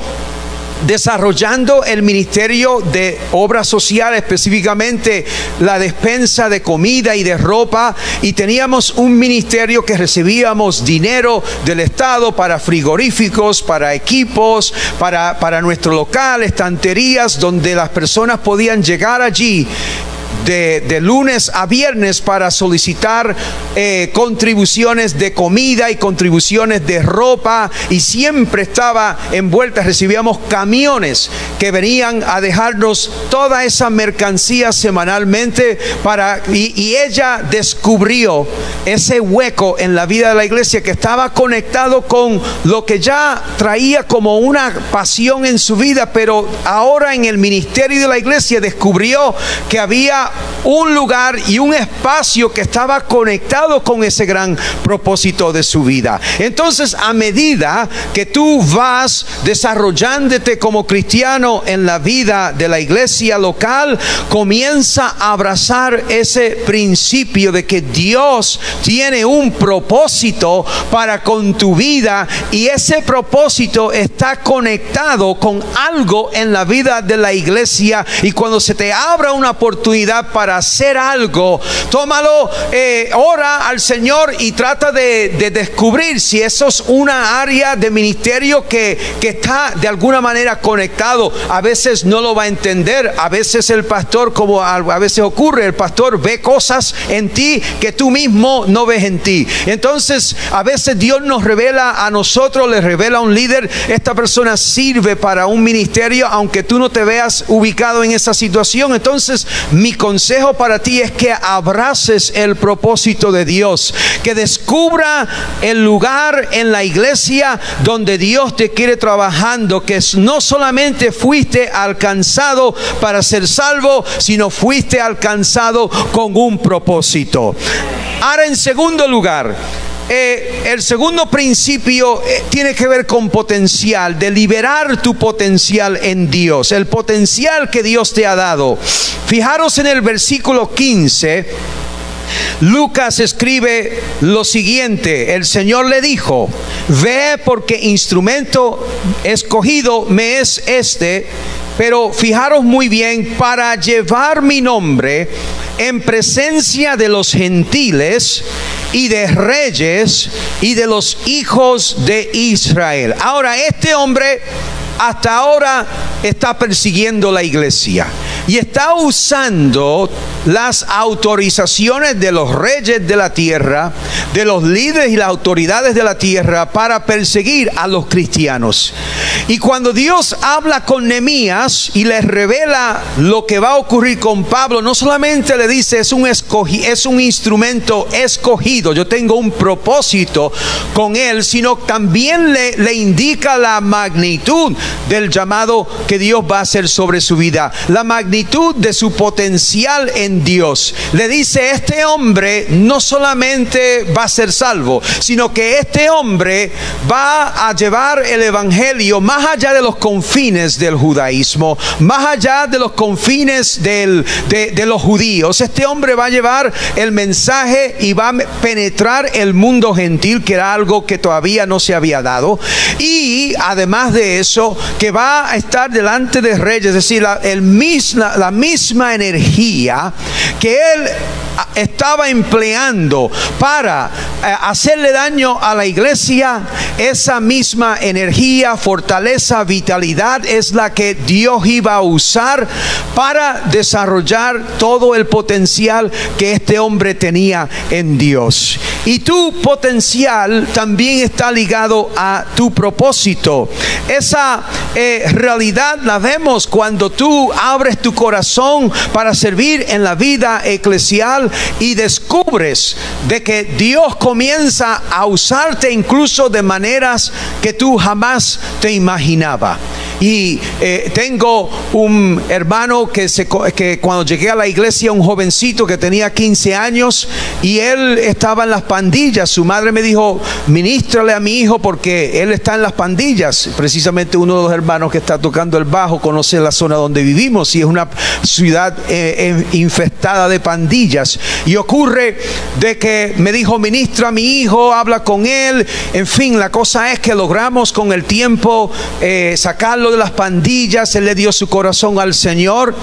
desarrollando el ministerio de obra social, específicamente la despensa de comida y de ropa, y teníamos un ministerio que recibíamos dinero del Estado para frigoríficos, para equipos, para, para nuestro local, estanterías, donde las personas podían llegar allí de, lunes a viernes para solicitar eh, contribuciones de comida y contribuciones de ropa. Y siempre estaba envuelta, recibíamos camiones que venían a dejarnos toda esa mercancía semanalmente para y ella descubrió ese hueco en la vida de la iglesia que estaba conectado con lo que ya traía como una pasión en su vida, pero ahora en el ministerio de la iglesia descubrió que había un lugar y un espacio que estaba conectado con ese gran propósito de su vida. Entonces, a medida que tú vas desarrollándote como cristiano en la vida de la iglesia local, comienza a abrazar ese principio de que Dios tiene un propósito para con tu vida y ese propósito está conectado con algo en la vida de la iglesia y cuando se te abra una oportunidad para hacer algo, tómalo, eh, ora al Señor y trata de, descubrir si eso es una área de ministerio que, que está de alguna manera conectado. A veces no lo va a entender, a veces el pastor, como a, veces ocurre, el pastor ve cosas en ti que tú mismo no ves en ti. Entonces, a veces Dios nos revela a nosotros, le revela a un líder, esta persona sirve para un ministerio, aunque tú no te veas ubicado en esa situación. Entonces, mi consejo para ti es que abraces el propósito de Dios, que descubra el lugar en la iglesia donde Dios te quiere trabajando, que no solamente fuiste alcanzado para ser salvo, sino fuiste alcanzado con un propósito. Ahora, en segundo lugar, eh, el segundo principio eh, tiene que ver con potencial, de liberar tu potencial en Dios, el potencial que Dios te ha dado. Fijaros en el versículo 15. Lucas escribe lo siguiente, el Señor le dijo, ve porque instrumento escogido me es este, pero fijaros muy bien, para llevar mi nombre en presencia de los gentiles y de reyes y de los hijos de Israel. Ahora, este hombre hasta ahora está persiguiendo la iglesia. Y está usando las autorizaciones de los reyes de la tierra, de los líderes y las autoridades de la tierra para perseguir a los cristianos. Y cuando Dios habla con Nehemías y les revela lo que va a ocurrir con Pablo, no solamente le dice es un escogi, es un instrumento escogido, yo tengo un propósito con él, sino también le, le indica la magnitud del llamado que Dios va a hacer sobre su vida, la magnitud de su potencial en Dios. Le dice, este hombre no solamente va a ser salvo, sino que este hombre va a llevar el evangelio más allá de los confines del judaísmo, más allá de los confines del, de, los judíos. Este hombre va a llevar el mensaje y va a penetrar el mundo gentil, que era algo que todavía no se había dado. Y además de eso, que va a estar delante de reyes, es decir, el misma, la misma energía que él estaba empleando para eh, hacerle daño a la iglesia, esa misma energía, fortaleza, vitalidad es la que Dios iba a usar para desarrollar todo el potencial que este hombre tenía en Dios. Y tu potencial también está ligado a tu propósito. Esa eh, realidad la vemos cuando tú abres tu corazón para servir en la vida eclesial y descubres de que Dios comienza a usarte incluso de maneras que tú jamás te imaginaba. Y eh, tengo un hermano que, se, que cuando llegué a la iglesia, un jovencito que tenía 15 años y él estaba en las pandillas. Su madre me dijo, ministrale a mi hijo porque él está en las pandillas. Precisamente uno de los hermanos que está tocando el bajo conoce la zona donde vivimos y es una ciudad eh, eh, infestada de pandillas. Y ocurre de que me dijo, ministra a mi hijo, habla con él. En fin, la cosa es que logramos con el tiempo sacarlo de las pandillas, él le dio su corazón al Señor.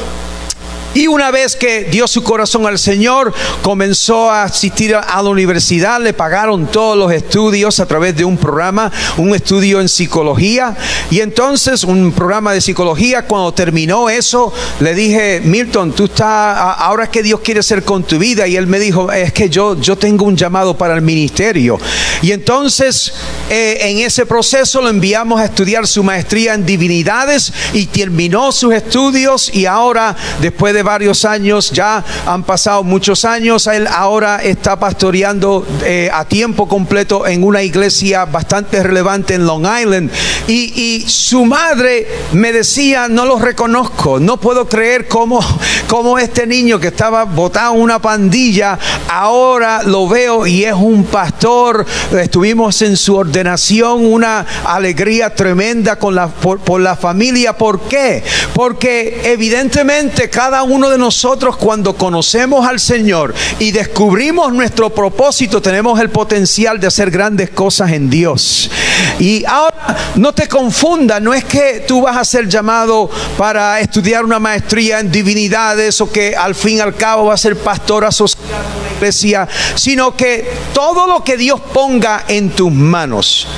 Y una vez que dio su corazón al Señor, comenzó a asistir a la universidad, le pagaron todos los estudios a través de un programa, un estudio en psicología. Y entonces un programa de psicología, cuando terminó eso, le dije, Milton, tú estás, ahora que Dios quiere hacer con tu vida. Y él me dijo, es que yo, yo tengo un llamado para el ministerio. Y entonces eh, en ese proceso lo enviamos a estudiar su maestría en divinidades y terminó sus estudios y ahora, después de varios años, ya han pasado muchos años, él ahora está pastoreando eh, a tiempo completo en una iglesia bastante relevante en Long Island. Y, y, su madre me decía, no lo reconozco, no puedo creer cómo, cómo este niño que estaba botado en una pandilla, ahora lo veo y es un pastor. Estuvimos en su ordenación, una alegría tremenda con la, por, por la familia. ¿Por qué? Porque evidentemente cada uno de nosotros cuando conocemos al Señor y descubrimos nuestro propósito, tenemos el potencial de hacer grandes cosas en Dios. Y ahora no te confunda, no es que tú vas a ser llamado para estudiar una maestría en divinidades o que al fin y al cabo va a ser pastor asociado a la iglesia, sino que todo lo que Dios ponga en tus manos,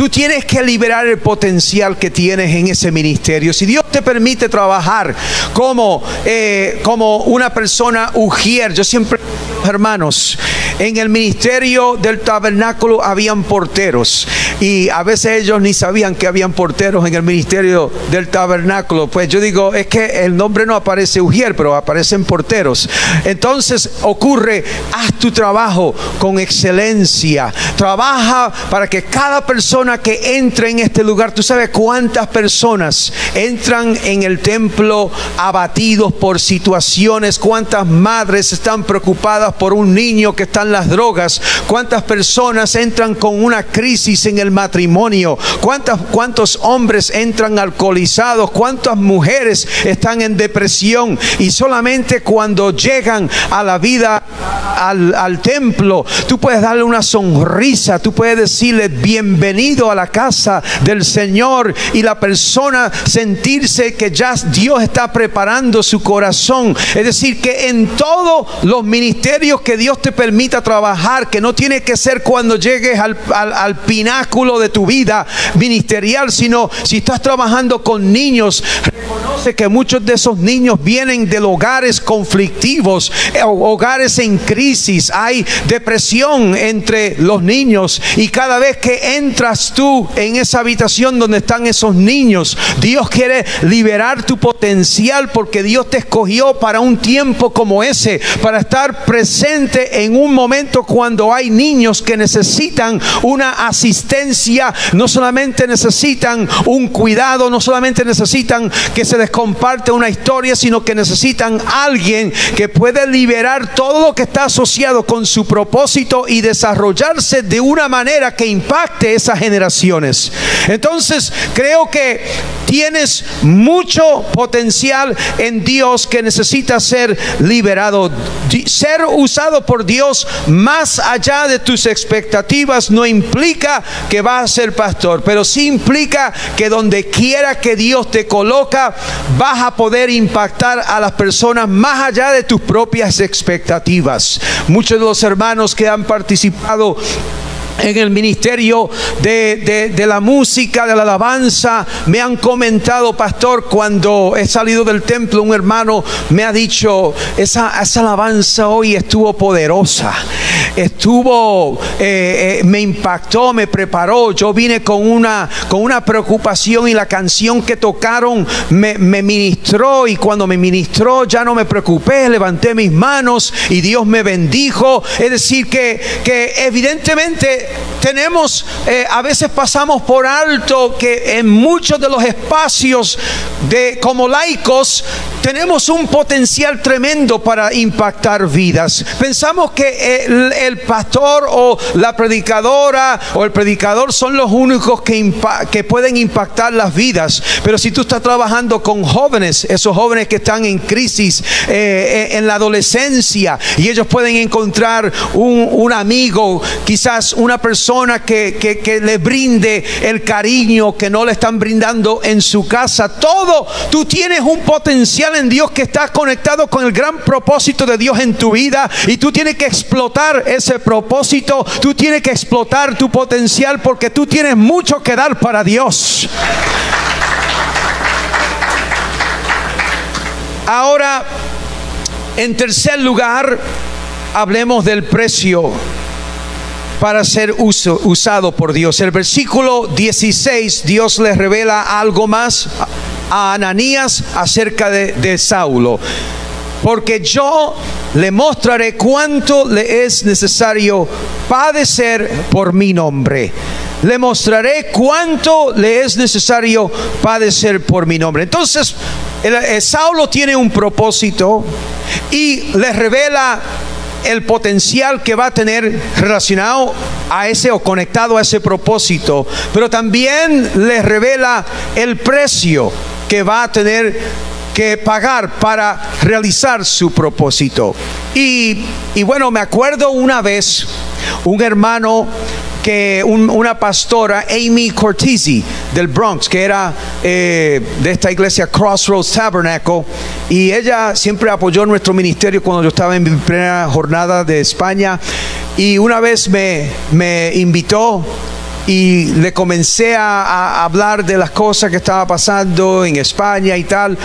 tú tienes que liberar el potencial que tienes en ese ministerio. Si Dios te permite trabajar como eh, como una persona ujier. Yo siempre, hermanos, en el ministerio del tabernáculo habían porteros y a veces ellos ni sabían que habían porteros en el ministerio del tabernáculo. Pues yo digo, es que el nombre no aparece ujier, pero aparecen porteros. Entonces ocurre, haz tu trabajo con excelencia. Trabaja para que cada persona que entre en este lugar, tú sabes cuántas personas entran en el templo abatidos por situaciones, cuántas madres están preocupadas por un niño que está en las drogas, cuántas personas entran con una crisis en el matrimonio, cuántas, cuántos hombres entran alcoholizados, cuántas mujeres están en depresión y solamente cuando llegan a la vida, al, al templo, tú puedes darle una sonrisa, tú puedes decirle bienvenido a la casa del Señor y la persona sentirse que ya Dios está preparando su corazón. Es decir, que en todos los ministerios que Dios te permita trabajar, que no tiene que ser cuando llegues al, al, pináculo de tu vida ministerial, sino si estás trabajando con niños, reconoce que muchos de esos niños vienen de hogares conflictivos, eh, hogares en crisis, hay depresión entre los niños y cada vez que entras tú en esa habitación donde están esos niños, Dios quiere liberar tu potencial porque Dios te escogió para un tiempo como ese, para estar presente en un momento cuando hay niños que necesitan una asistencia, no solamente necesitan un cuidado, no solamente necesitan que se les comparte una historia, sino que necesitan alguien que puede liberar todo lo que está asociado con su propósito y desarrollarse de una manera que impacte esas generaciones. Entonces, creo que tienes mucho potencial en Dios que necesita ser liberado. Ser usado por Dios más allá de tus expectativas no implica que vas a ser pastor, pero sí implica que donde quiera que Dios te coloca, vas a poder impactar a las personas más allá de tus propias expectativas. Muchos de los hermanos que han participado en el ministerio de, la música, de la alabanza, me han comentado, pastor, cuando he salido del templo, un hermano me ha dicho, esa, esa alabanza hoy estuvo poderosa, estuvo, eh, eh, me impactó, me preparó, yo vine con una, con una preocupación y la canción que tocaron me, me ministró y cuando me ministró ya no me preocupé, levanté mis manos y Dios me bendijo, es decir, que, que evidentemente tenemos, eh, a veces pasamos por alto que en muchos de los espacios de como laicos tenemos un potencial tremendo para impactar vidas. Pensamos que el, pastor o la predicadora o el predicador son los únicos que, que pueden impactar las vidas. Pero si tú estás trabajando con jóvenes, esos jóvenes que están en crisis eh, eh, en la adolescencia y ellos pueden encontrar un, un amigo, quizás una persona que, que, que le brinde el cariño que no le están brindando en su casa. Todo, tú tienes un potencial en Dios que está conectado con el gran propósito de Dios en tu vida y tú tienes que explotar ese propósito, tú tienes que explotar tu potencial porque tú tienes mucho que dar para Dios. Ahora, en tercer lugar, hablemos del precio para ser usado por Dios. El versículo 16, Dios le revela algo más a Ananías acerca de, de Saulo. Porque yo le mostraré cuánto le es necesario padecer por mi nombre. Le mostraré cuánto le es necesario padecer por mi nombre. Entonces, el, Saulo tiene un propósito y le revela el potencial que va a tener relacionado a ese o conectado a ese propósito, pero también le revela el precio que va a tener que pagar para realizar su propósito. Y, y bueno, me acuerdo una vez un hermano que una pastora, Amy Cortese, del Bronx, que era eh, de esta iglesia Crossroads Tabernacle, y ella siempre apoyó nuestro ministerio cuando yo estaba en mi primera jornada de España, y una vez me, me invitó y le comencé a, a hablar de las cosas que estaba pasando en España y tal.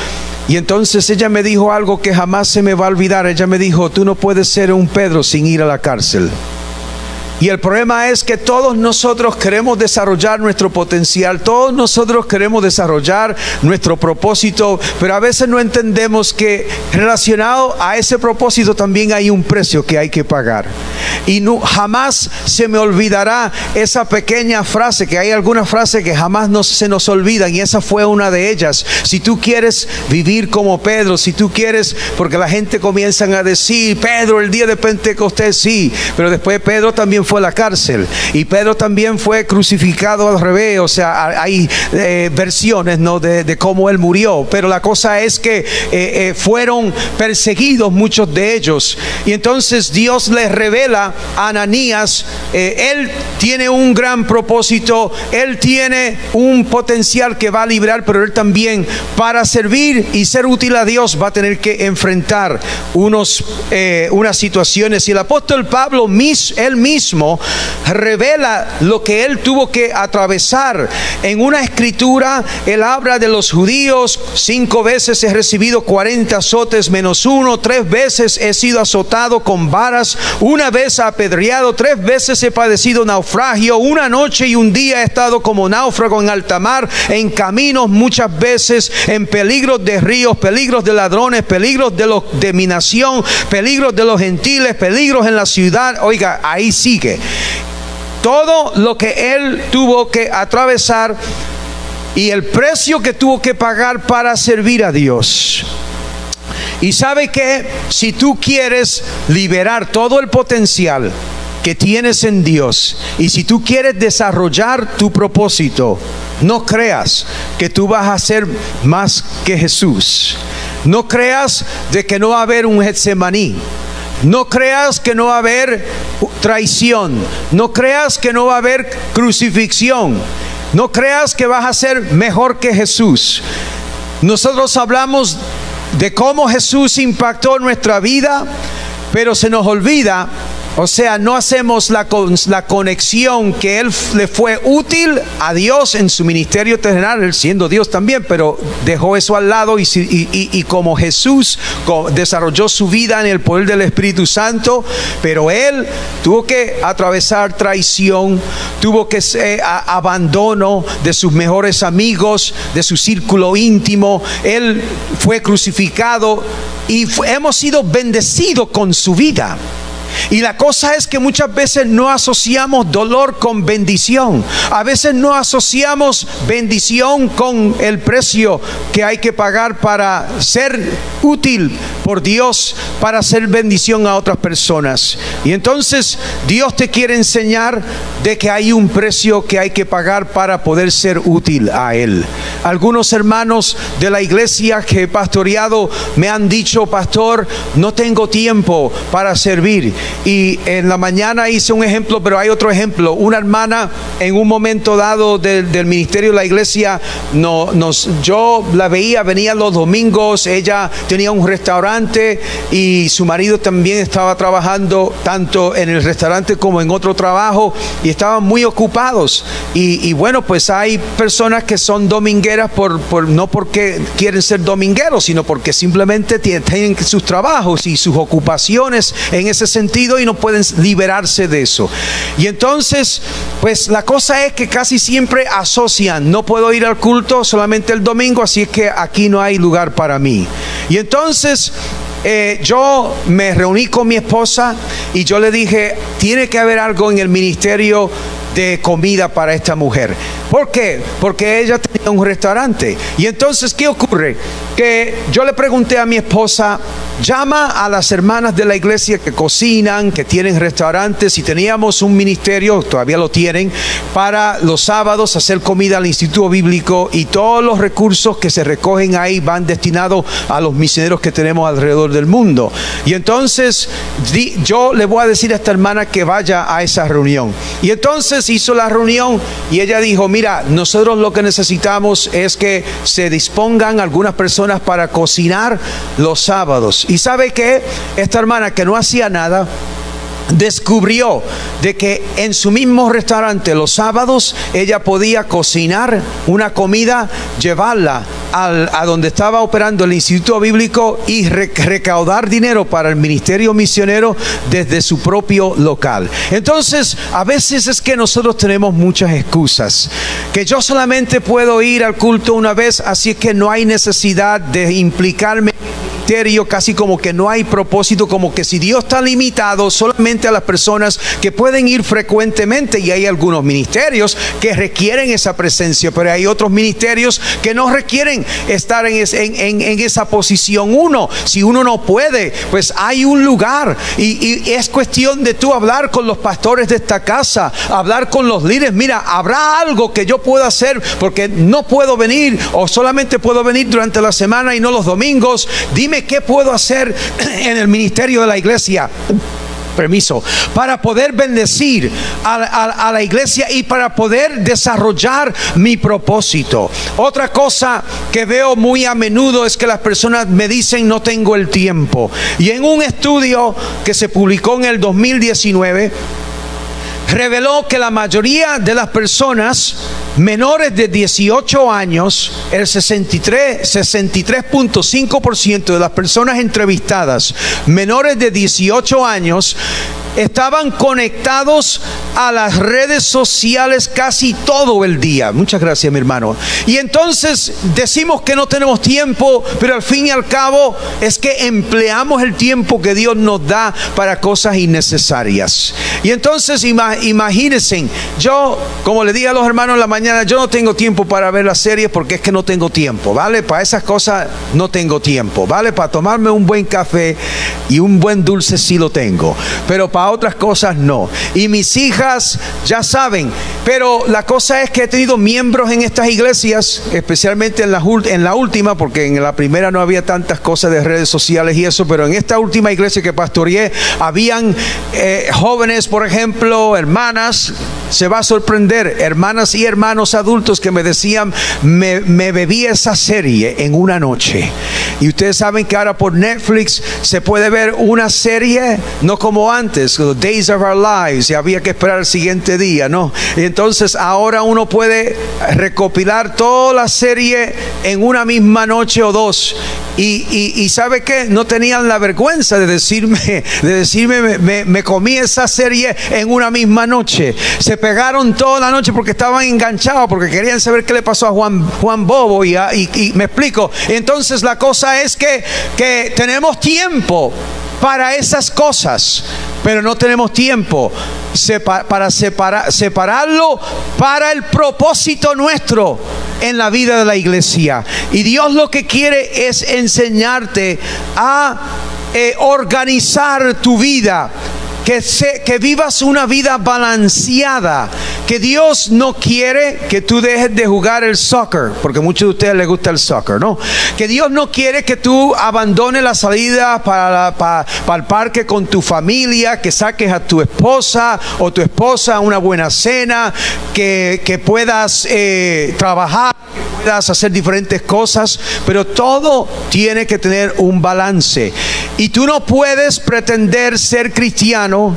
Y entonces ella me dijo algo que jamás se me va a olvidar. Ella me dijo, tú no puedes ser un Pedro sin ir a la cárcel. Y el problema es que todos nosotros queremos desarrollar nuestro potencial, todos nosotros queremos desarrollar nuestro propósito, pero a veces no entendemos que relacionado a ese propósito también hay un precio que hay que pagar. Y jamás se me olvidará esa pequeña frase, que hay algunas frases que jamás se nos olvidan y esa fue una de ellas. Si tú quieres vivir como Pedro, si tú quieres, porque la gente comienza a decir, Pedro, el día de Pentecostés sí, pero después Pedro también fue a la cárcel y Pedro también fue crucificado al revés, o sea, hay eh, versiones ¿no? de, cómo él murió, pero la cosa es que eh, eh, fueron perseguidos muchos de ellos. Y entonces Dios les revela a Ananías, él tiene un gran propósito, él tiene un potencial que va a librar, pero él también para servir y ser útil a Dios va a tener que enfrentar unos, unas situaciones. Y el apóstol Pablo, él mismo, revela lo que él tuvo que atravesar. En una escritura, él habla de los judíos, cinco veces he recibido 40 azotes menos uno, tres veces he sido azotado con varas, una vez apedreado, tres veces he padecido naufragio, una noche y un día he estado como náufrago en alta mar, en caminos muchas veces, en peligros de ríos, peligros de ladrones, peligros de, los, de mi nación, peligros de los gentiles, peligros en la ciudad. Oiga, ahí Todo lo que él tuvo que atravesar y el precio que tuvo que pagar para servir a Dios. Y sabe que si tú quieres liberar todo el potencial que tienes en Dios y si tú quieres desarrollar tu propósito, no creas que tú vas a ser más que Jesús. No creas de que no va a haber un Getsemaní. No creas que no va a haber traición. No creas que no va a haber crucifixión. No creas que vas a ser mejor que Jesús. Nosotros hablamos de cómo Jesús impactó nuestra vida, pero se nos olvida o sea, no hacemos la, la, conexión que Él le fue útil a Dios en su ministerio terrenal, siendo Dios también, pero dejó eso al lado y, y, como Jesús desarrolló su vida en el poder del Espíritu Santo, pero Él tuvo que atravesar traición, tuvo que ser abandono de sus mejores amigos, de su círculo íntimo, Él fue crucificado y hemos sido bendecidos con su vida. Y la cosa es que muchas veces no asociamos dolor con bendición. A veces no asociamos bendición con el precio que hay que pagar para ser útil por Dios, para hacer bendición a otras personas. Y entonces Dios te quiere enseñar de que hay un precio que hay que pagar para poder ser útil a Él. Algunos hermanos de la iglesia que he pastoreado me han dicho, pastor, no tengo tiempo para servir. Y en la mañana hice un ejemplo, pero hay otro ejemplo. Una hermana en un momento dado del ministerio de la iglesia, no, nos, yo la veía, venía los domingos, ella tenía un restaurante y su marido también estaba trabajando tanto en el restaurante como en otro trabajo y estaban muy ocupados. Y, bueno, pues hay personas que son domingueras por, por, no porque quieren ser domingueros, sino porque simplemente tienen sus trabajos y sus ocupaciones en ese sentido y no pueden liberarse de eso. Y entonces, pues la cosa es que casi siempre asocian, no puedo ir al culto solamente el domingo, así es que aquí no hay lugar para mí. Y entonces eh, yo me reuní con mi esposa y yo le dije, tiene que haber algo en el ministerio de comida para esta mujer. ¿Por qué? Porque ella tenía un restaurante. Y entonces, ¿qué ocurre? Que yo le pregunté a mi esposa, llama a las hermanas de la iglesia que cocinan, que tienen restaurantes y teníamos un ministerio, todavía lo tienen, para los sábados hacer comida al Instituto Bíblico y todos los recursos que se recogen ahí van destinados a los misioneros que tenemos alrededor del mundo. Y entonces yo le voy a decir a esta hermana que vaya a esa reunión. Y entonces hizo la reunión y ella dijo, mira, nosotros lo que necesitamos es que se dispongan algunas personas para cocinar los sábados. Y sabe que esta hermana que no hacía nada, descubrió de que en su mismo restaurante los sábados ella podía cocinar una comida, llevarla a donde estaba operando el Instituto Bíblico y recaudar dinero para el ministerio misionero desde su propio local. Entonces, a veces es que nosotros tenemos muchas excusas, que yo solamente puedo ir al culto una vez, así es que no hay necesidad de implicarme casi como que no hay propósito, como que si Dios está limitado solamente a las personas que pueden ir frecuentemente y hay algunos ministerios que requieren esa presencia, pero hay otros ministerios que no requieren estar en, en, esa posición. Uno, si uno no puede, pues hay un lugar y, y es cuestión de tú hablar con los pastores de esta casa, hablar con los líderes. Mira, habrá algo que yo pueda hacer porque no puedo venir o solamente puedo venir durante la semana y no los domingos. Dime qué puedo hacer en el ministerio de la iglesia permiso, para poder bendecir a, la iglesia y para poder desarrollar mi propósito. Otra cosa que veo muy a menudo es que las personas me dicen no tengo el tiempo. Y en un estudio que se publicó en el 2019, reveló que la mayoría de las personas menores de 18 años, el 63, 63.5% de las personas entrevistadas menores de 18 años estaban conectados a las redes sociales casi todo el día. Muchas gracias, mi hermano. Y entonces decimos que no tenemos tiempo, pero al fin y al cabo es que empleamos el tiempo que Dios nos da para cosas innecesarias. Y entonces imagínense, yo, como le dije a los hermanos en la mañana, yo no tengo tiempo para ver las series porque es que no tengo tiempo, ¿vale? Para esas cosas no tengo tiempo, ¿vale? Para tomarme un buen café y un buen dulce sí lo tengo, pero para otras cosas no. Y mis hijas ya saben, pero la cosa es que he tenido miembros en estas iglesias, especialmente en la, en la última, porque en la primera no había tantas cosas de redes sociales y eso, pero en esta última iglesia que pastoreé, habían eh, jóvenes, por ejemplo, hermanas, se va a sorprender, hermanas y hermanos adultos que me decían, me, me bebí esa serie en una noche. Y ustedes saben que ahora por Netflix se puede ver una serie, no como antes, Days of Our Lives, y había que esperar el siguiente día, ¿no? Y entonces ahora uno puede recopilar toda la serie en una misma noche o dos. Y, y, sabe que no tenían la vergüenza de decirme, de decirme, me, comí esa serie en una misma noche. Se pegaron toda la noche porque estaban enganchados, porque querían saber qué le pasó a Juan, Juan Bobo. Y, y me explico. Entonces la cosa es que, que tenemos tiempo para esas cosas, pero no tenemos tiempo para separar, separarlo para el propósito nuestro en la vida de la iglesia. Y Dios lo que quiere es enseñarte a eh, organizar tu vida que, que vivas una vida balanceada, que Dios no quiere que tú dejes de jugar el soccer, porque a muchos de ustedes les gusta el soccer, ¿no? Que Dios no quiere que tú abandones la salida para, para, el parque con tu familia, que saques a tu esposa o tu esposa a una buena cena, que, que puedas eh, trabajar, hacer diferentes cosas, pero todo tiene que tener un balance. Y tú no puedes pretender ser cristiano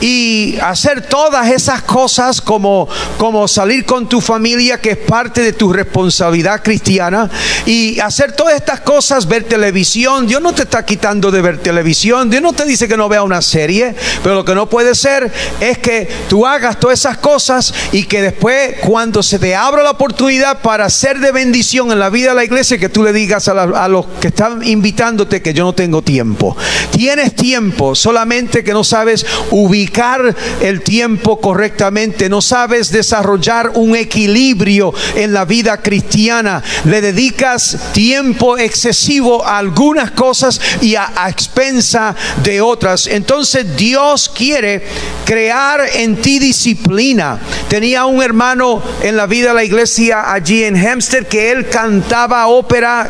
y hacer todas esas cosas como, como salir con tu familia, que es parte de tu responsabilidad cristiana, y hacer todas estas cosas, ver televisión. Dios no te está quitando de ver televisión, Dios no te dice que no vea una serie, pero lo que no puede ser es que tú hagas todas esas cosas y que después, cuando se te abra la oportunidad para ser de bendición en la vida de la iglesia, que tú le digas a, a los que están invitándote que yo no tengo tiempo. Tienes tiempo, solamente que no sabes ubicar el tiempo correctamente, no sabes desarrollar un equilibrio en la vida cristiana, le dedicas tiempo excesivo a algunas cosas y a, expensa de otras. Entonces Dios quiere crear en ti disciplina. Tenía un hermano en la vida de la iglesia allí en Hempstead que él cantaba ópera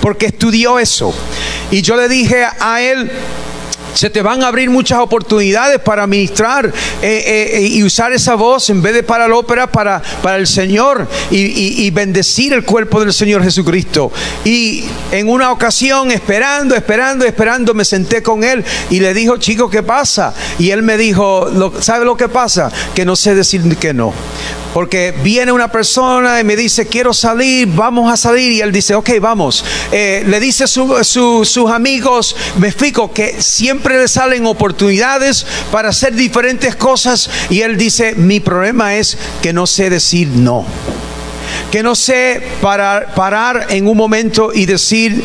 porque estudió eso. Y yo le dije a él, se te van a abrir muchas oportunidades para ministrar eh, eh, eh, y usar esa voz en vez de para la ópera, para, para el Señor y, bendecir el cuerpo del Señor Jesucristo. Y en una ocasión, esperando, esperando, esperando, me senté con él y le dijo, chico, ¿qué pasa? Y él me dijo, ¿sabe lo que pasa? Que no sé decir que no. Porque viene una persona y me dice, quiero salir, vamos a salir. Y él dice, ok, vamos. Le dice a sus amigos, me explico, que siempre le salen oportunidades para hacer diferentes cosas. Y él dice, mi problema es que no sé decir no. Que no sé parar, parar en un momento y decir,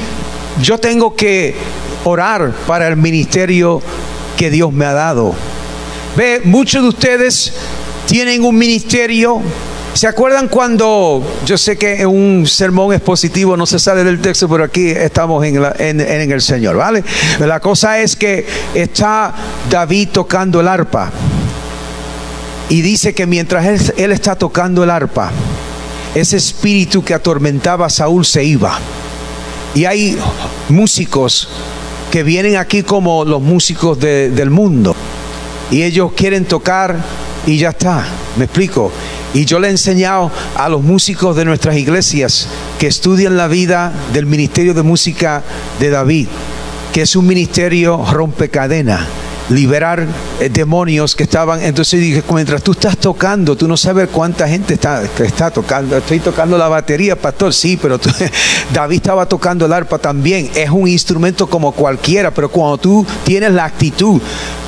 yo tengo que orar para el ministerio que Dios me ha dado. Ve, muchos de ustedes tienen un ministerio. ¿Se acuerdan cuando, yo sé que un sermón expositivo no se sale del texto, pero aquí estamos en, en, el Señor, ¿vale? La cosa es que está David tocando el arpa. Y dice que mientras él, él está tocando el arpa, ese espíritu que atormentaba a Saúl se iba. Y hay músicos que vienen aquí como los músicos del mundo. Y ellos quieren tocar y ya está. Me explico. Y yo le he enseñado a los músicos de nuestras iglesias que estudian la vida del ministerio de música de David, que es un ministerio rompecadena liberar eh, demonios que estaban. Entonces dije, mientras tú estás tocando, tú no sabes cuánta gente está, está tocando. Estoy tocando la batería, pastor, sí, pero David estaba tocando el arpa también. Es un instrumento como cualquiera, pero cuando tú tienes la actitud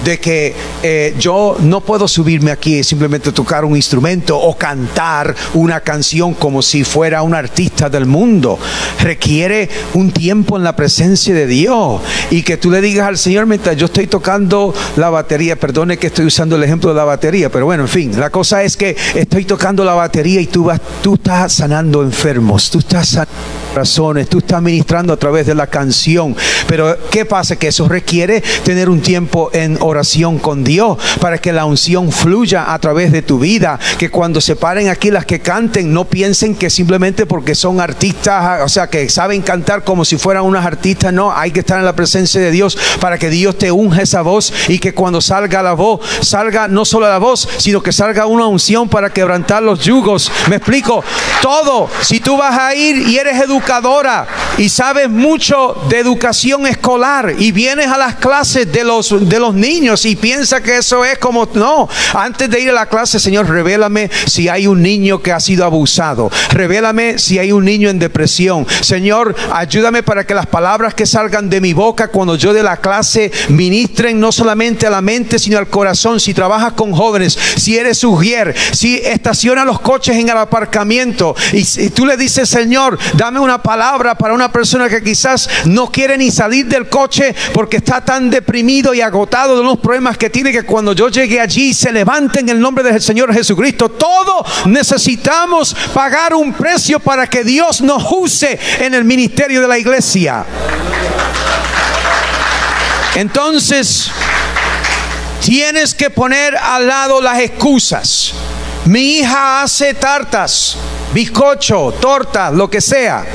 de que eh, yo no puedo subirme aquí y simplemente tocar un instrumento o cantar una canción como si fuera un artista del mundo. Requiere un tiempo en la presencia de Dios y que tú le digas al Señor mientras yo estoy tocando la batería, perdone que estoy usando el ejemplo de la batería, pero bueno, en fin, la cosa es que estoy tocando la batería y tú vas, tú estás sanando enfermos, tú estás sanando razones, tú estás ministrando a través de la canción, pero ¿qué pasa? Que eso requiere tener un tiempo en oración con Dios para que la unción fluya a través de tu vida, que cuando se paren aquí las que canten no piensen que simplemente porque son artistas, o sea, que saben cantar como si fueran unas artistas, no, hay que estar en la presencia de Dios para que Dios te unja esa voz y que cuando salga la voz, salga no solo la voz, sino que salga una unción para quebrantar los yugos. Me explico, todo, si tú vas a ir y eres educado, educadora y sabes mucho de educación escolar y vienes a las clases de los, de los niños y piensas que eso es como, no, antes de ir a la clase, Señor, revélame si hay un niño que ha sido abusado, revélame si hay un niño en depresión, Señor, ayúdame para que las palabras que salgan de mi boca cuando yo de la clase ministren no a la mente, sino al corazón, si trabajas con jóvenes, si eres ujier, si estaciona los coches en el aparcamiento y, tú le dices, Señor, dame una una palabra para una persona que quizás no quiere ni salir del coche porque está tan deprimido y agotado de los problemas que tiene que cuando yo llegue allí se levante en el nombre del Señor Jesucristo. Todo necesitamos pagar un precio para que Dios nos use en el ministerio de la iglesia. Entonces, tienes que poner al lado las excusas. Mi hija hace tartas bizcocho, torta, lo que sea.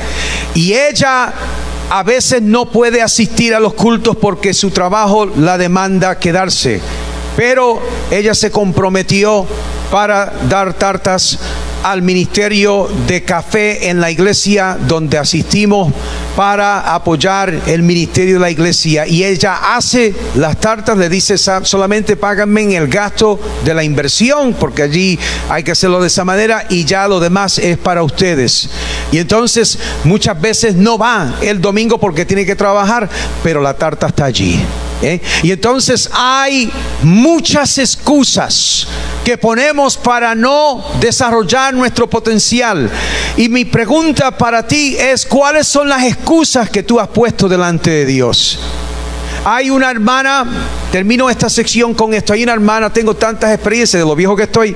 Y ella a veces no puede asistir a los cultos porque su trabajo la demanda quedarse. Pero ella se comprometió para dar tartas al ministerio de café en la iglesia donde asistimos para apoyar el ministerio de la iglesia y ella hace las tartas, le dice solamente páganme en el gasto de la inversión porque allí hay que hacerlo de esa manera y ya lo demás es para ustedes. Y entonces muchas veces no va el domingo porque tiene que trabajar, pero la tarta está allí. Y entonces hay muchas excusas que ponemos para no desarrollar nuestro potencial. Y mi pregunta para ti es, ¿cuáles son las excusas que tú has puesto delante de Dios? Hay una hermana, termino esta sección con esto, hay una hermana, tengo tantas experiencias de lo viejo que estoy,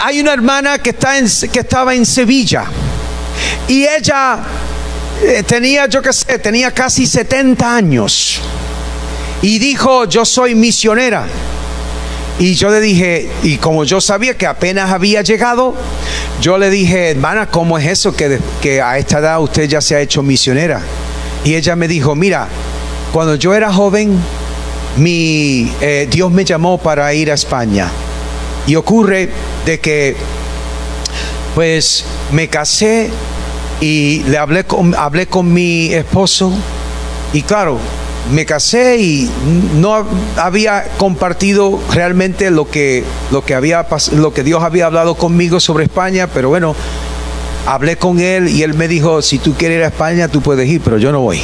hay una hermana que, está que estaba en Sevilla y ella eh, tenía, yo qué sé, tenía casi 70 años y dijo, yo soy misionera. Y yo le dije, y como yo sabía que apenas había llegado, yo le dije, hermana, ¿cómo es eso que, que a esta edad usted ya se ha hecho misionera? Y ella me dijo, mira, cuando yo era joven, mi, eh, Dios me llamó para ir a España. Y ocurre de que, pues, me casé y le hablé con, hablé con mi esposo. Y claro, me casé y no había compartido realmente lo que, lo que, había, lo que Dios había hablado conmigo sobre España, pero bueno, hablé con él y él me dijo, si tú quieres ir a España, tú puedes ir, pero yo no voy.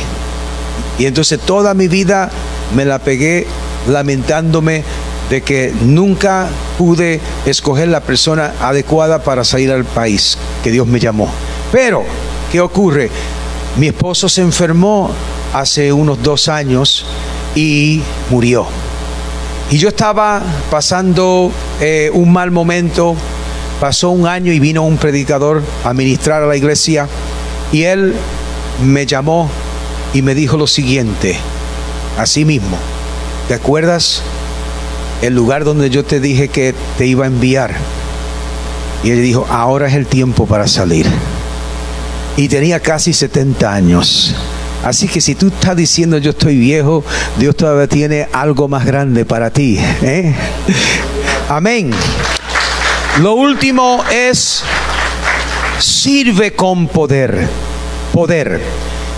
Y entonces toda mi vida me la pegué lamentándome de que nunca pude escoger la persona adecuada para salir al país que Dios me llamó. Pero, ¿qué ocurre? Mi esposo se enfermó hace unos dos años y murió. Y yo estaba pasando eh, un mal momento, pasó un año y vino un predicador a ministrar a la iglesia y él me llamó y me dijo lo siguiente, así mismo, ¿te acuerdas el lugar donde yo te dije que te iba a enviar? Y él dijo, ahora es el tiempo para salir. Y tenía casi 70 años. Así que si tú estás diciendo yo estoy viejo, Dios todavía tiene algo más grande para ti. ¿eh? Amén. Lo último es sirve con poder. Poder.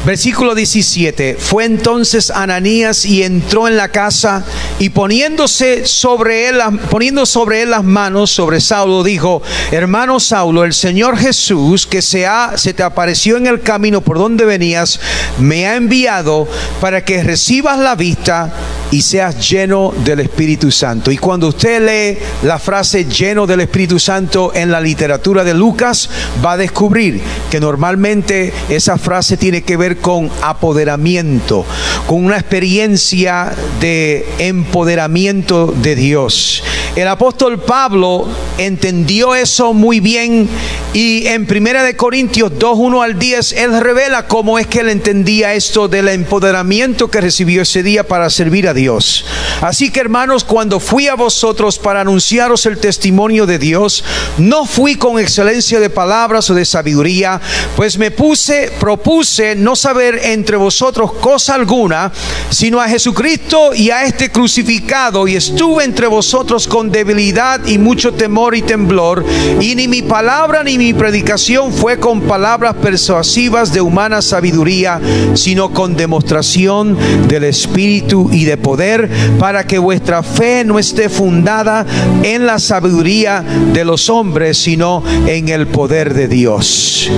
Versículo 17. Fue entonces Ananías y entró en la casa y poniéndose sobre él, poniendo sobre él las manos sobre Saulo, dijo, hermano Saulo, el Señor Jesús que se, ha, se te apareció en el camino por donde venías, me ha enviado para que recibas la vista y seas lleno del Espíritu Santo. Y cuando usted lee la frase lleno del Espíritu Santo en la literatura de Lucas, va a descubrir que normalmente esa frase tiene que ver con apoderamiento, con una experiencia de empoderamiento de Dios. El apóstol Pablo entendió eso muy bien y en Primera de Corintios 2, 1 al 10, él revela cómo es que él entendía esto del empoderamiento que recibió ese día para servir a Dios. Así que hermanos, cuando fui a vosotros para anunciaros el testimonio de Dios, no fui con excelencia de palabras o de sabiduría, pues me puse, propuse no saber entre vosotros cosa alguna, sino a Jesucristo y a este crucificado, y estuve entre vosotros con debilidad y mucho temor y temblor, y ni mi palabra ni mi predicación fue con palabras persuasivas de humana sabiduría, sino con demostración del Espíritu y de poder, para que vuestra fe no esté fundada en la sabiduría de los hombres, sino en el poder de Dios.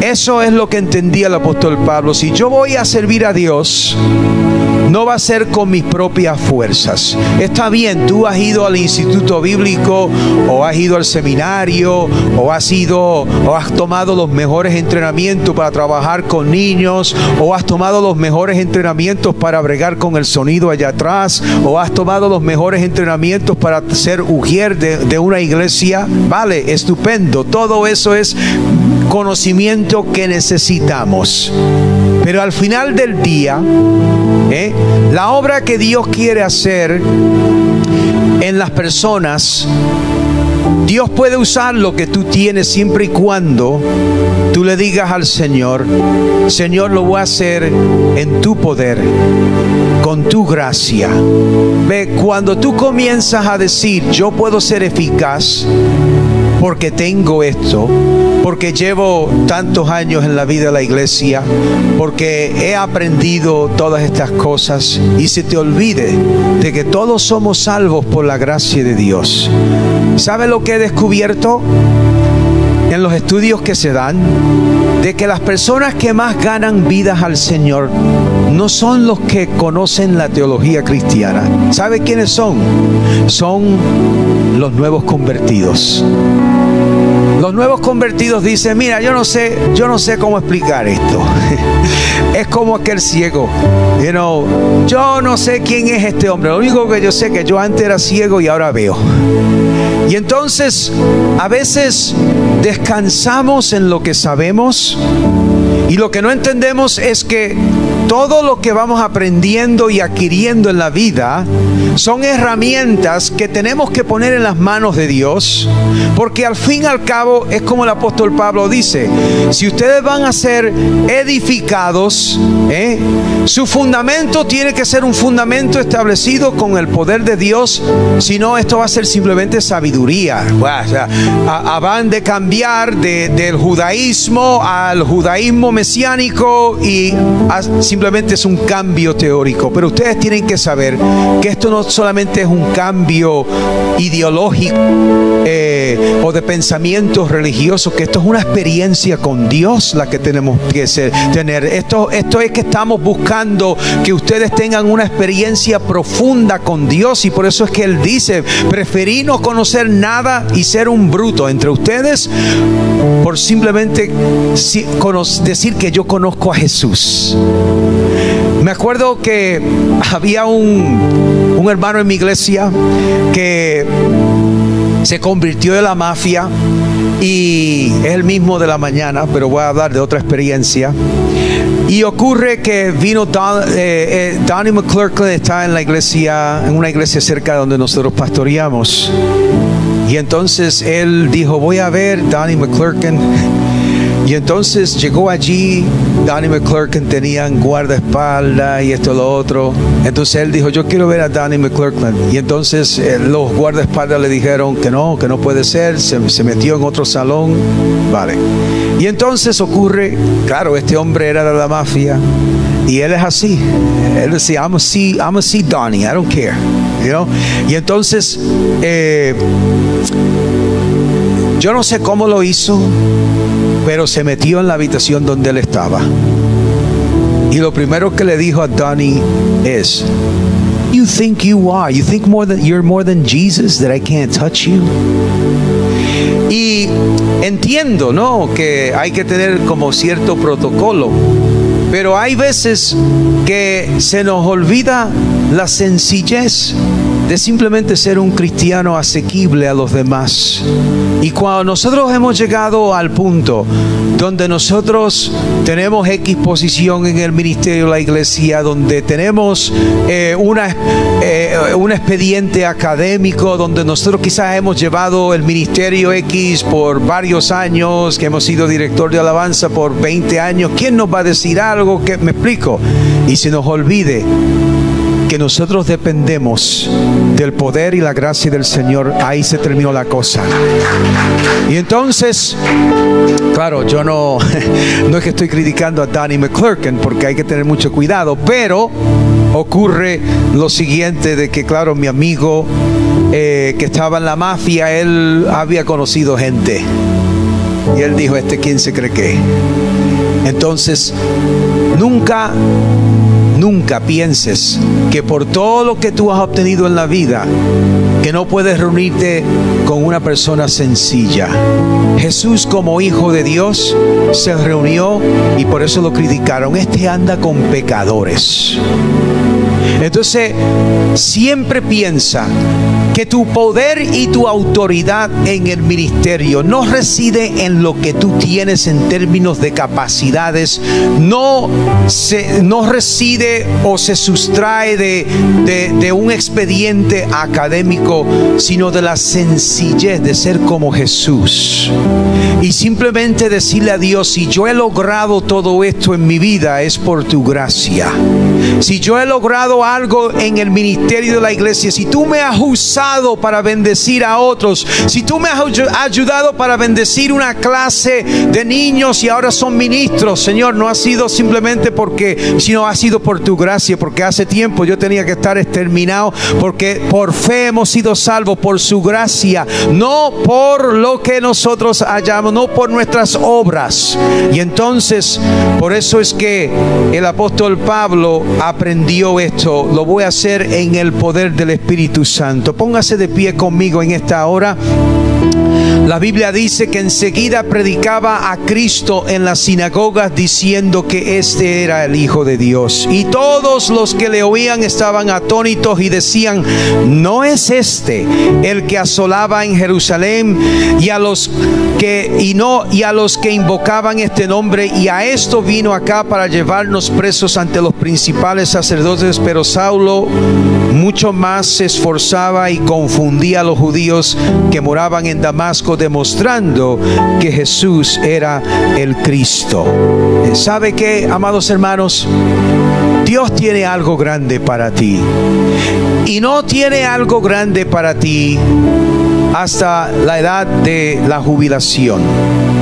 Eso es lo que entendía el apóstol Pablo. Si yo voy a servir a Dios, no va a ser con mis propias fuerzas. Está bien, tú has ido al instituto bíblico o has ido al seminario o has ido o has tomado los mejores entrenamientos para trabajar con niños o has tomado los mejores entrenamientos para bregar con el sonido allá atrás o has tomado los mejores entrenamientos para ser ujier de, de una iglesia. Vale, estupendo. Todo eso es conocimiento que necesitamos. Pero al final del día, ¿eh? la obra que Dios quiere hacer en las personas, Dios puede usar lo que tú tienes siempre y cuando tú le digas al Señor, Señor, lo voy a hacer en tu poder, con tu gracia. Ve, cuando tú comienzas a decir, yo puedo ser eficaz porque tengo esto, porque llevo tantos años en la vida de la iglesia, porque he aprendido todas estas cosas y se te olvide de que todos somos salvos por la gracia de Dios. ¿Sabe lo que he descubierto? en los estudios que se dan de que las personas que más ganan vidas al Señor no son los que conocen la teología cristiana. ¿Sabe quiénes son? Son los nuevos convertidos. Los nuevos convertidos dicen, mira, yo no sé, yo no sé cómo explicar esto. es como aquel ciego. You know, yo no sé quién es este hombre. Lo único que yo sé es que yo antes era ciego y ahora veo. Y entonces, a veces descansamos en lo que sabemos y lo que no entendemos es que todo lo que vamos aprendiendo y adquiriendo en la vida son herramientas que tenemos que poner en las manos de Dios, porque al fin y al cabo es como el apóstol Pablo dice, si ustedes van a ser edificados, ¿eh? su fundamento tiene que ser un fundamento establecido con el poder de Dios, si no esto va a ser simplemente sabiduría. van de cambiar del judaísmo al judaísmo mesiánico y simplemente es un cambio teórico. Pero ustedes tienen que saber que esto no solamente es un cambio ideológico eh, o de pensamientos religiosos, que esto es una experiencia con Dios la que tenemos que tener. Esto, esto es que estamos buscando que ustedes tengan una experiencia profunda con Dios y por eso es que Él dice, preferí no conocer nada y ser un bruto entre ustedes por simplemente decir que yo conozco a Jesús. Me acuerdo que había un, un hermano en mi iglesia que se convirtió de la mafia y es el mismo de la mañana, pero voy a hablar de otra experiencia. Y ocurre que vino Don, eh, eh, Donnie McClurkin, está en la iglesia, en una iglesia cerca de donde nosotros pastoreamos. Y entonces él dijo, voy a ver Donnie McClurkin. Y entonces llegó allí, Danny McClurkin tenían guardaespaldas y esto lo otro. Entonces él dijo, yo quiero ver a Danny McClurkin. Y entonces eh, los guardaespaldas le dijeron que no, que no puede ser. Se, se metió en otro salón. Vale. Y entonces ocurre, claro, este hombre era de la mafia. Y él es así. Él decía, I'm a see, I'm a see Donnie, I don't care. You know? Y entonces, eh, yo no sé cómo lo hizo, pero se metió en la habitación donde él estaba. Y lo primero que le dijo a Donnie es, You think you are, you think more than you're more than Jesus that I can't touch you. Y entiendo, ¿no? Que hay que tener como cierto protocolo. Pero hay veces que se nos olvida la sencillez de simplemente ser un cristiano asequible a los demás. Y cuando nosotros hemos llegado al punto donde nosotros tenemos X posición en el ministerio de la iglesia, donde tenemos eh, una, eh, un expediente académico, donde nosotros quizás hemos llevado el ministerio X por varios años, que hemos sido director de alabanza por 20 años, ¿quién nos va a decir algo que me explico? Y se nos olvide que nosotros dependemos del poder y la gracia del Señor, ahí se terminó la cosa. Y entonces, claro, yo no, no es que estoy criticando a Danny McClurkin porque hay que tener mucho cuidado, pero ocurre lo siguiente de que, claro, mi amigo eh, que estaba en la mafia, él había conocido gente. Y él dijo, este quién se cree que. Entonces, nunca Nunca pienses que por todo lo que tú has obtenido en la vida, que no puedes reunirte con una persona sencilla. Jesús como hijo de Dios se reunió y por eso lo criticaron. Este anda con pecadores. Entonces, siempre piensa que tu poder y tu autoridad en el ministerio no reside en lo que tú tienes en términos de capacidades, no, se, no reside o se sustrae de, de, de un expediente académico, sino de la sencillez de ser como Jesús. Y simplemente decirle a Dios, si yo he logrado todo esto en mi vida es por tu gracia. Si yo he logrado algo en el ministerio de la iglesia, si tú me has usado para bendecir a otros, si tú me has ayudado para bendecir una clase de niños y ahora son ministros, Señor, no ha sido simplemente porque, sino ha sido por tu gracia, porque hace tiempo yo tenía que estar exterminado, porque por fe hemos sido salvos, por su gracia, no por lo que nosotros hayamos, no por nuestras obras. Y entonces, por eso es que el apóstol Pablo aprendió esto, lo voy a hacer en el poder del Espíritu Santo. Póngase de pie conmigo en esta hora. La Biblia dice que enseguida predicaba a Cristo en las sinagogas diciendo que este era el Hijo de Dios. Y todos los que le oían estaban atónitos y decían, ¿no es este el que asolaba en Jerusalén y a los que y no y a los que invocaban este nombre y a esto vino acá para llevarnos presos ante los principales sacerdotes, pero Saulo mucho más se esforzaba y confundía a los judíos que moraban en Damasco demostrando que Jesús era el Cristo. ¿Sabe qué, amados hermanos? Dios tiene algo grande para ti. Y no tiene algo grande para ti hasta la edad de la jubilación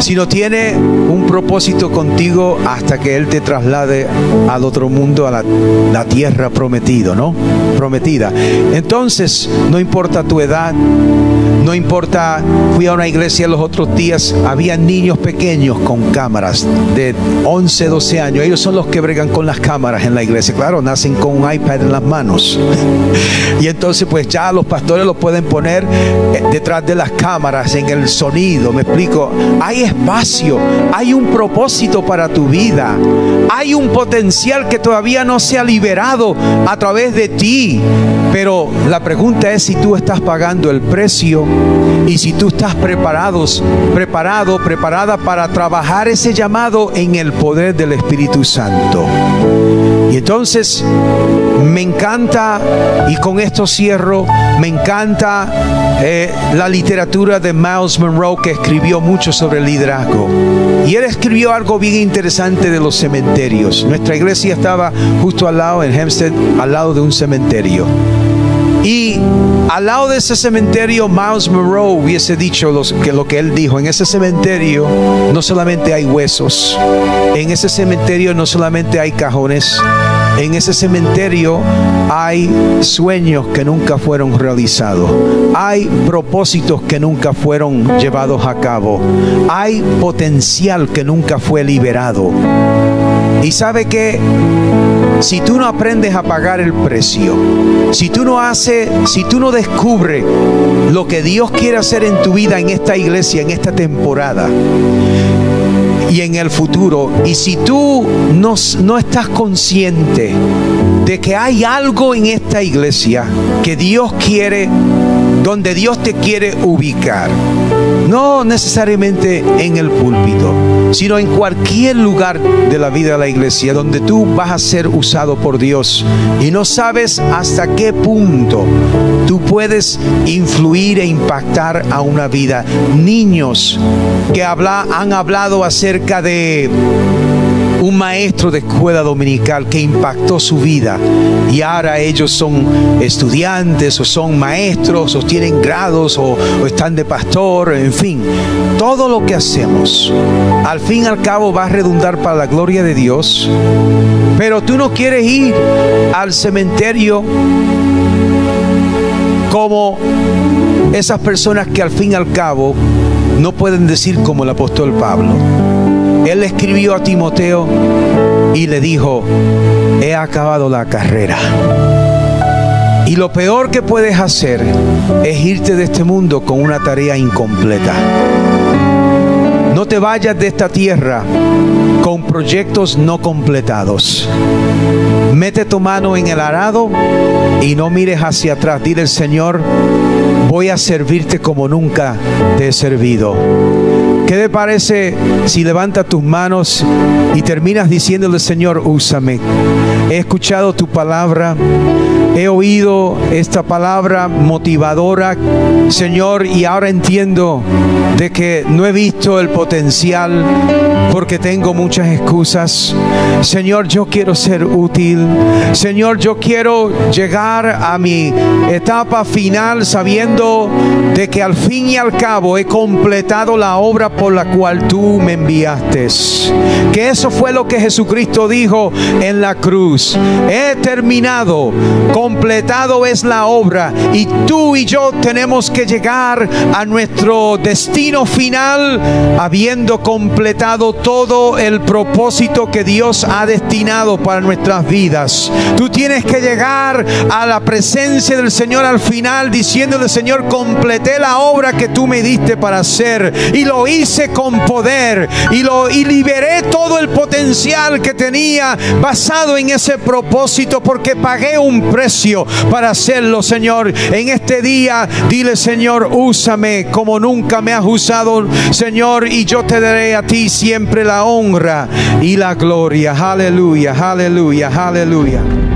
sino tiene un propósito contigo hasta que Él te traslade al otro mundo, a la, tierra prometido, ¿no? Prometida. Entonces, no importa tu edad, no importa, fui a una iglesia los otros días, había niños pequeños con cámaras de 11, 12 años. Ellos son los que bregan con las cámaras en la iglesia. Claro, nacen con un iPad en las manos. Y entonces pues ya los pastores lo pueden poner eh, detrás de las cámaras en el sonido. Me explico. Hay espacio, hay un propósito para tu vida. Hay un potencial que todavía no se ha liberado a través de ti. Pero la pregunta es si tú estás pagando el precio y si tú estás preparados, preparado, preparada para trabajar ese llamado en el poder del Espíritu Santo. Y entonces me encanta, y con esto cierro, me encanta eh, la literatura de Miles Monroe que escribió mucho sobre el liderazgo. Y él escribió algo bien interesante de los cementerios. Nuestra iglesia estaba justo al lado, en Hempstead, al lado de un cementerio. Y al lado de ese cementerio, Miles Monroe hubiese dicho que lo que él dijo, en ese cementerio no solamente hay huesos, en ese cementerio no solamente hay cajones, en ese cementerio hay sueños que nunca fueron realizados, hay propósitos que nunca fueron llevados a cabo, hay potencial que nunca fue liberado. Y sabe que si tú no aprendes a pagar el precio, si tú no haces, si tú no descubres lo que Dios quiere hacer en tu vida, en esta iglesia, en esta temporada, y en el futuro. Y si tú no, no, estás consciente de que hay algo en esta iglesia que Dios quiere, donde Dios te quiere ubicar, no necesariamente en el púlpito, sino en cualquier lugar de la vida de la iglesia donde tú vas a ser usado por Dios y no sabes hasta qué punto tú puedes influir e impactar a una vida. Niños que habla, han hablado acerca de un maestro de escuela dominical que impactó su vida. Y ahora ellos son estudiantes o son maestros o tienen grados o, están de pastor, en fin, todo lo que hacemos al fin y al cabo va a redundar para la gloria de Dios, pero tú no quieres ir al cementerio como esas personas que al fin y al cabo no pueden decir como el apóstol Pablo. Él escribió a Timoteo y le dijo, he acabado la carrera. Y lo peor que puedes hacer es irte de este mundo con una tarea incompleta. No te vayas de esta tierra con proyectos no completados. Mete tu mano en el arado y no mires hacia atrás. Dile, Señor, voy a servirte como nunca te he servido. ¿Qué te parece si levantas tus manos y terminas diciéndole, Señor, úsame? He escuchado tu palabra, he oído esta palabra motivadora, Señor, y ahora entiendo de que no he visto el potencial porque tengo muchas excusas. Señor, yo quiero ser útil. Señor, yo quiero llegar a mi etapa final sabiendo de que al fin y al cabo he completado la obra por la cual tú me enviaste. Que eso fue lo que Jesucristo dijo en la cruz. He terminado, completado es la obra y tú y yo tenemos que llegar a nuestro destino final habiendo completado todo el propósito que Dios ha destinado para nuestras vidas. Tú tienes que llegar a la presencia del Señor al final diciéndole, Señor, completé la obra que tú me diste para hacer y lo con poder y, lo, y liberé todo el potencial que tenía basado en ese propósito porque pagué un precio para hacerlo, Señor. En este día, dile, Señor, úsame como nunca me has usado, Señor, y yo te daré a ti siempre la honra y la gloria. Aleluya, aleluya, aleluya.